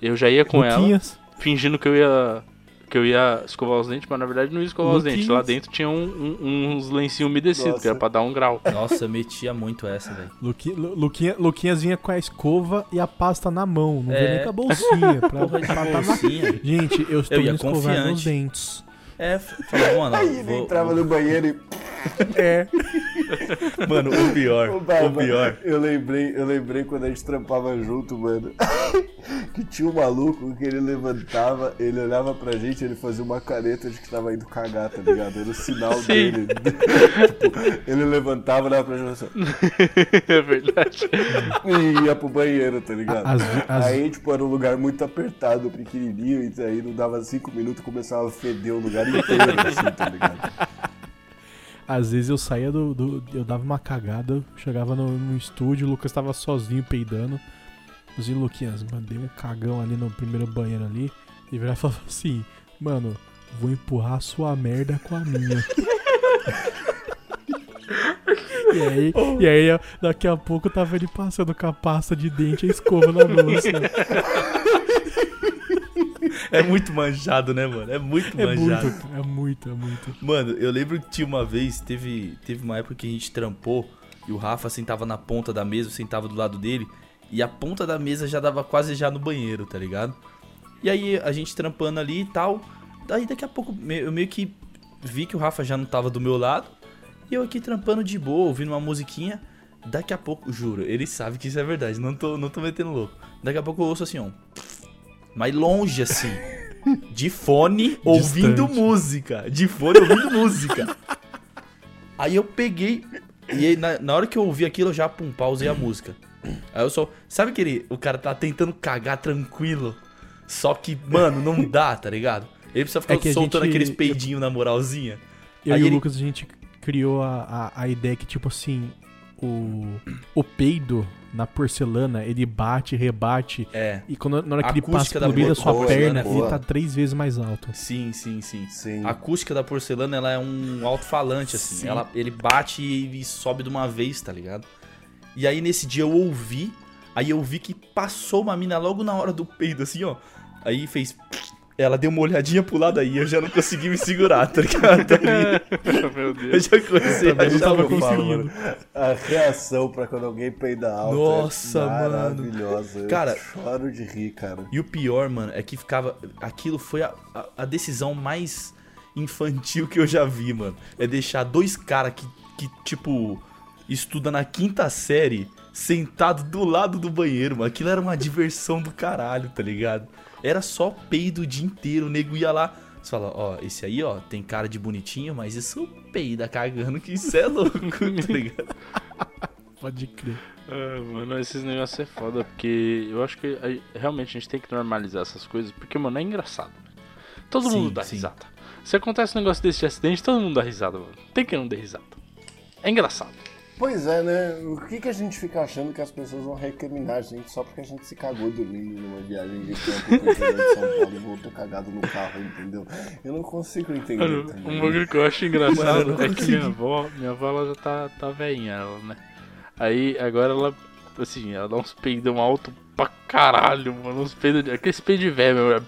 Eu já ia com Luquinhas. ela fingindo que eu ia que eu ia escovar os dentes, mas na verdade não ia escovar os dentes. Lá dentro tinha um, um, uns lencinhos umedecidos, Nossa. que era pra dar um grau. Nossa, eu metia muito essa, velho. Luqui, Luquinha, Luquinhas vinha com a escova e a pasta na mão, não é. veio nem com a bolsinha. Pra, Porra de bolsinha. Na... Gente, eu estou eu escovando os dentes. É, falou, mano. Aí ele vou, entrava vou... no banheiro e. É. Mano, o pior. O, Barba, o, pior. Eu lembrei, eu lembrei quando a gente trampava junto, mano. que tinha um maluco que ele levantava, ele olhava pra gente, ele fazia uma careta de que tava indo cagar, tá ligado? Era o sinal Sim. dele. tipo, ele levantava, olhava pra gente assim. É verdade. E ia pro banheiro, tá ligado? As, as... Aí, tipo, era um lugar muito apertado, pequenininho, e aí não dava cinco minutos começava a feder o lugar inteiro, assim, tá ligado? Às vezes eu saía do, do Eu dava uma cagada, chegava no, no estúdio, o Lucas tava sozinho peidando. Assim, Luquinhas, mandei um cagão ali no primeiro banheiro ali. E virava e falava assim, mano, vou empurrar a sua merda com a minha. E aí, e aí, daqui a pouco tava ele passando com a pasta de dente e a escova na mão. Assim. É muito manjado, né, mano? É muito é manjado. Muito, é muito, é muito. Mano, eu lembro que tinha uma vez, teve, teve uma época que a gente trampou e o Rafa sentava na ponta da mesa, eu sentava do lado dele e a ponta da mesa já dava quase já no banheiro, tá ligado? E aí a gente trampando ali e tal. Daí daqui a pouco eu meio que vi que o Rafa já não tava do meu lado. E eu aqui trampando de boa, ouvindo uma musiquinha. Daqui a pouco, juro, ele sabe que isso é verdade, não tô, não tô metendo louco. Daqui a pouco eu ouço assim, ó. Mas longe assim. De fone ouvindo música. De fone ouvindo música. Aí eu peguei. E aí, na, na, hora que eu ouvi aquilo, eu já pum, pausei a música. Aí eu só. Sabe aquele. O cara tá tentando cagar tranquilo. Só que, mano, não dá, tá ligado? Ele precisa ficar é soltando gente, aqueles peidinhos na moralzinha. Eu aí e ele... o Lucas, a gente criou a, a, a ideia que, tipo assim, o, o peido na porcelana, ele bate, rebate. É. E quando, na hora que ele passa pelo meio da sua perna, ele tá três vezes mais alto. Sim, sim, sim, sim. A acústica da porcelana, ela é um alto-falante, assim. Ela, ele bate e, e sobe de uma vez, tá ligado? E aí nesse dia eu ouvi, aí eu vi que passou uma mina logo na hora do peido, assim, ó. Aí fez ela deu uma olhadinha pro lado aí, eu já não consegui me segurar, tá ligado? Meu Deus. Eu já comecei a achar meu conseguindo. A reação pra quando alguém peida alto Nossa, é maravilhosa. Mano. Cara, eu choro de rir, cara. E o pior, mano, é que ficava. Aquilo foi a, a, a decisão mais infantil que eu já vi, mano. É deixar dois caras que, que, tipo, estuda na quinta série sentado do lado do banheiro, mano. Aquilo era uma diversão do caralho, tá ligado? Era só peido o dia inteiro. O nego ia lá. Você fala, ó, esse aí, ó, tem cara de bonitinho, mas isso peida cagando, que isso é louco, tá ligado? Pode crer. Ah, mano, esses negócios é foda, porque eu acho que a, realmente a gente tem que normalizar essas coisas, porque, mano, é engraçado. Todo sim, mundo dá sim. risada. Se acontece um negócio desse de acidente, todo mundo dá risada, mano. Tem que não dar risada. É engraçado. Pois é, né? O que, que a gente fica achando que as pessoas vão recriminar a gente só porque a gente se cagou dormindo numa viagem de pro interior de São Paulo e voltou cagado no carro, entendeu? Eu não consigo entender. Mano, um bagulho que eu acho engraçado Mano, é que minha avó, minha avó ela já tá, tá velhinha, ela, né? Aí agora ela, assim, ela dá uns peidão alto pra caralho, mano. Uns peidos. Aqueles peidos de velho, meu.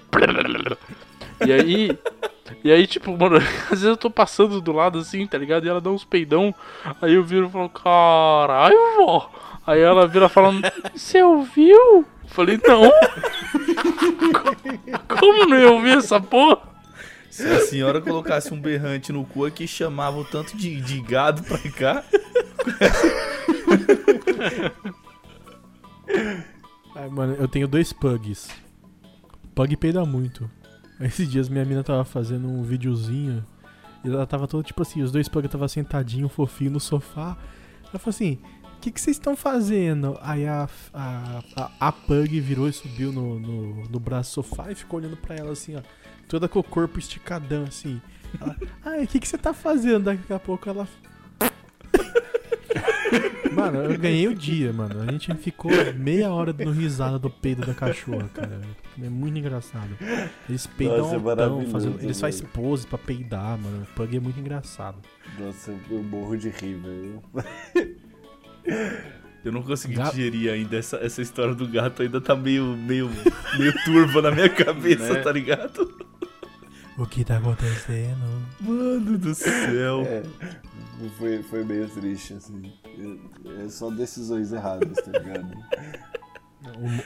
E aí, e aí, tipo, mano, às vezes eu tô passando do lado assim, tá ligado? E ela dá uns peidão. Aí eu viro e falo, caralho, vó. Aí ela vira falando, você ouviu? Falei, não. Como não ia ouvir essa porra? Se a senhora colocasse um berrante no cu aqui, chamava o tanto de, de gado pra cá. Ai, mano, eu tenho dois pugs. Pug peida muito. Esses dias minha mina tava fazendo um videozinho e ela tava toda tipo assim, os dois pug tava sentadinho, fofinho no sofá. Ela falou assim: O que, vocês estão fazendo? Aí a, a, a, a, Pug virou e subiu no, no, no braço do sofá e ficou olhando pra ela assim, ó. Toda com o corpo esticadão assim. Ela, Ai, o que você tá fazendo? Daqui a pouco ela Mano, eu ganhei o dia, mano. A gente ficou meia hora no risada do peido da cachorra, cara. É muito engraçado. Eles peidam Nossa, altão, é fazendo, eles fazem pose pra peidar, mano. O Pug é muito engraçado. Nossa, eu morro de rir, velho. Eu não consegui Gato. digerir ainda essa, essa história do gato, ainda tá meio, meio, meio turva na minha cabeça, né? tá ligado? O que tá acontecendo? Mano do céu. É, foi, foi meio triste, assim. É só decisões erradas, tá ligado?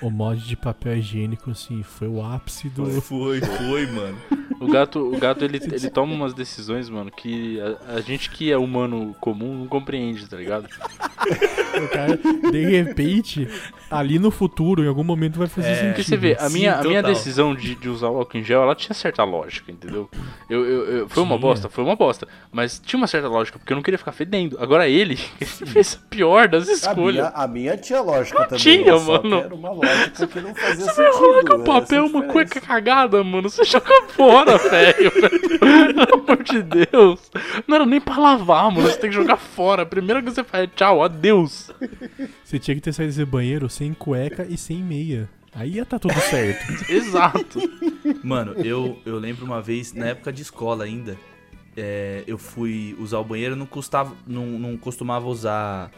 O, o mod de papel higiênico, assim, foi o ápice do. Foi, foi, mano. O gato, o gato ele, ele toma umas decisões, mano, que a, a gente que é humano comum não compreende, tá ligado? O cara, de repente, ali no futuro, em algum momento vai fazer é, sentido. Porque você vê, a minha, a minha decisão de, de usar o álcool em gel, ela tinha certa lógica, entendeu? Eu, eu, eu foi tinha. uma bosta, foi uma bosta. Mas tinha uma certa lógica, porque eu não queria ficar fedendo. Agora ele, ele fez a pior das escolhas. A minha, a minha tinha lógica não também. Tinha, mano. Era uma lógica que não fazia você sentido. Você arranca papel, uma cueca cagada, mano. Você joga fora, velho. Pelo amor de Deus. Não era nem pra lavar, mano. Você tem que jogar fora. Primeiro que você faz, tchau, adeus. Você tinha que ter saído desse banheiro sem cueca e sem meia. Aí ia tá tudo certo. Exato. Mano, eu, eu lembro uma vez, na época de escola ainda, é, eu fui usar o banheiro, não, custava, não, não costumava usar,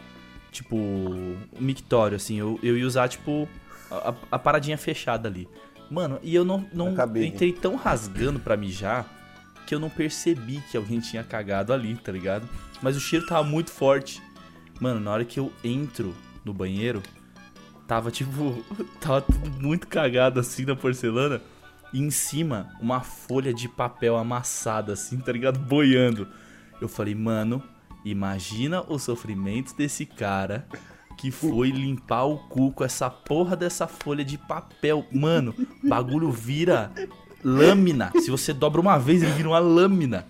tipo, um mictório, assim. Eu, eu ia usar, tipo, a, a paradinha fechada ali. Mano, e eu não, não eu entrei tão rasgando pra mijar que eu não percebi que alguém tinha cagado ali, tá ligado? Mas o cheiro tava muito forte. Mano, na hora que eu entro no banheiro, tava tipo. Tava tudo muito cagado assim na porcelana. E em cima, uma folha de papel amassada, assim, tá ligado? Boiando. Eu falei, mano, imagina o sofrimento desse cara que foi limpar o cu com essa porra dessa folha de papel. Mano, bagulho vira lâmina. Se você dobra uma vez, ele vira uma lâmina.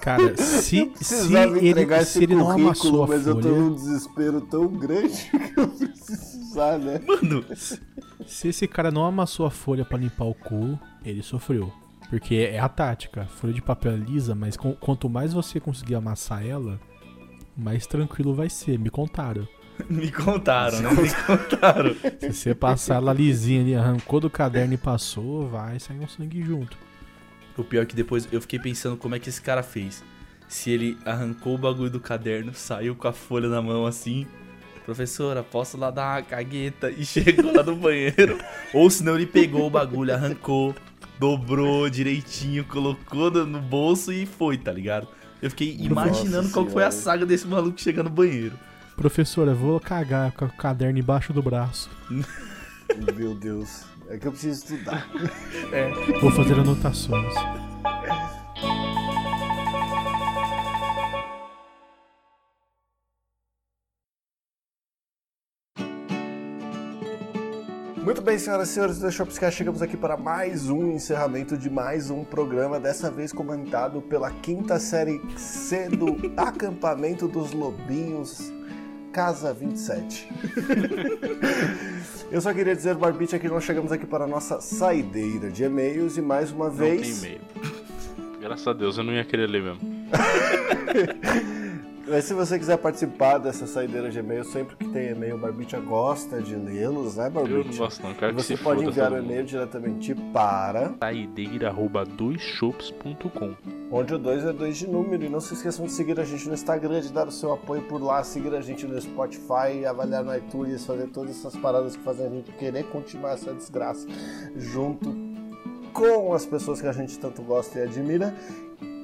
Cara, se, se ele, se ele não amassou a mas folha... eu tô num desespero tão grande que eu preciso usar, né? Mano, se esse cara não amassou a folha para limpar o cu, ele sofreu. Porque é a tática. Folha de papel é lisa, mas com, quanto mais você conseguir amassar ela, mais tranquilo vai ser. Me contaram. Me contaram, né? Me contaram. Se você passar ela lisinha ali, arrancou do caderno e passou, vai sair um sangue junto. O pior é que depois eu fiquei pensando como é que esse cara fez. Se ele arrancou o bagulho do caderno, saiu com a folha na mão assim, professora, posso lá dar uma cagueta e chegou lá no banheiro. Ou senão ele pegou o bagulho, arrancou, dobrou direitinho, colocou no bolso e foi, tá ligado? Eu fiquei imaginando Nossa qual foi a saga desse maluco chegando no banheiro. Professora, vou cagar com o caderno embaixo do braço. Meu Deus. É que eu preciso estudar. É. Vou fazer anotações. Muito bem, senhoras e senhores do Shopscast, chegamos aqui para mais um encerramento de mais um programa, dessa vez comentado pela quinta série C do Acampamento dos Lobinhos Casa 27. eu só queria dizer, Barbite, que nós chegamos aqui para a nossa saideira de e-mails e mais uma vez. Não tem e-mail. Graças a Deus, eu não ia querer ler mesmo. Mas se você quiser participar dessa saideira de e-mail, sempre que tem e-mail, o Barbicha gosta de lê-los, né, Barbicha? Eu não gosto não, quero Você que pode enviar o e-mail diretamente para saideira.doisshops.com Onde o 2 é 2 de número. E não se esqueçam de seguir a gente no Instagram, de dar o seu apoio por lá, seguir a gente no Spotify, avaliar no iTunes, fazer todas essas paradas que fazem a gente querer continuar essa desgraça junto com as pessoas que a gente tanto gosta e admira.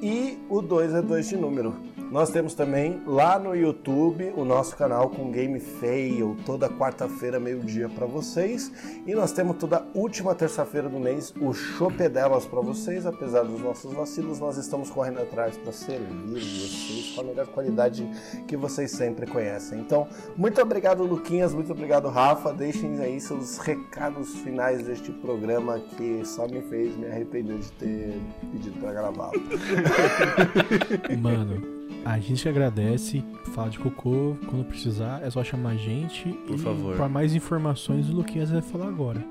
E o 2 é 2 de número. Nós temos também lá no YouTube o nosso canal com Game Fail, toda quarta-feira, meio-dia para vocês. E nós temos toda última terça-feira do mês o Chopedelas para vocês. Apesar dos nossos vacilos, nós estamos correndo atrás para servir vocês com a melhor qualidade que vocês sempre conhecem. Então, muito obrigado, Luquinhas, muito obrigado, Rafa. Deixem aí seus recados finais deste programa que só me fez me arrepender de ter pedido para gravar. Mano. A gente agradece, fala de cocô, quando precisar, é só chamar a gente. Por e favor. Para mais informações, o Luquinhas vai falar agora.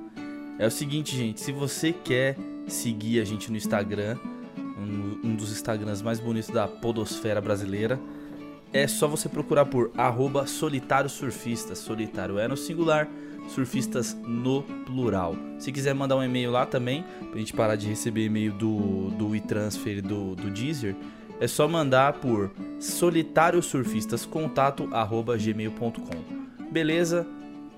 É o seguinte, gente, se você quer seguir a gente no Instagram, um, um dos Instagrams mais bonitos da podosfera brasileira, é só você procurar por arroba solitário surfista. Solitário é no singular, surfistas no plural. Se quiser mandar um e-mail lá também, pra gente parar de receber e-mail do, do e-transfer do, do Deezer, é só mandar por solitariosurfistascontato@gmail.com. Beleza?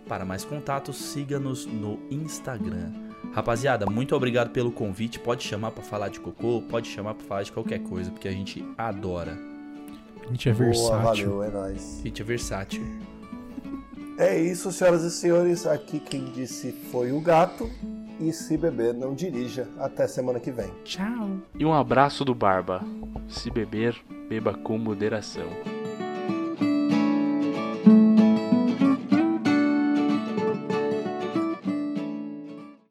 Para mais contatos, siga-nos no Instagram. Rapaziada, muito obrigado pelo convite. Pode chamar para falar de cocô, pode chamar para falar de qualquer coisa, porque a gente adora. A gente é Boa, versátil. Valeu, é nóis. A gente é versátil. É isso, senhoras e senhores. Aqui quem disse foi o gato. E se beber, não dirija. Até semana que vem. Tchau. E um abraço do Barba. Se beber, beba com moderação.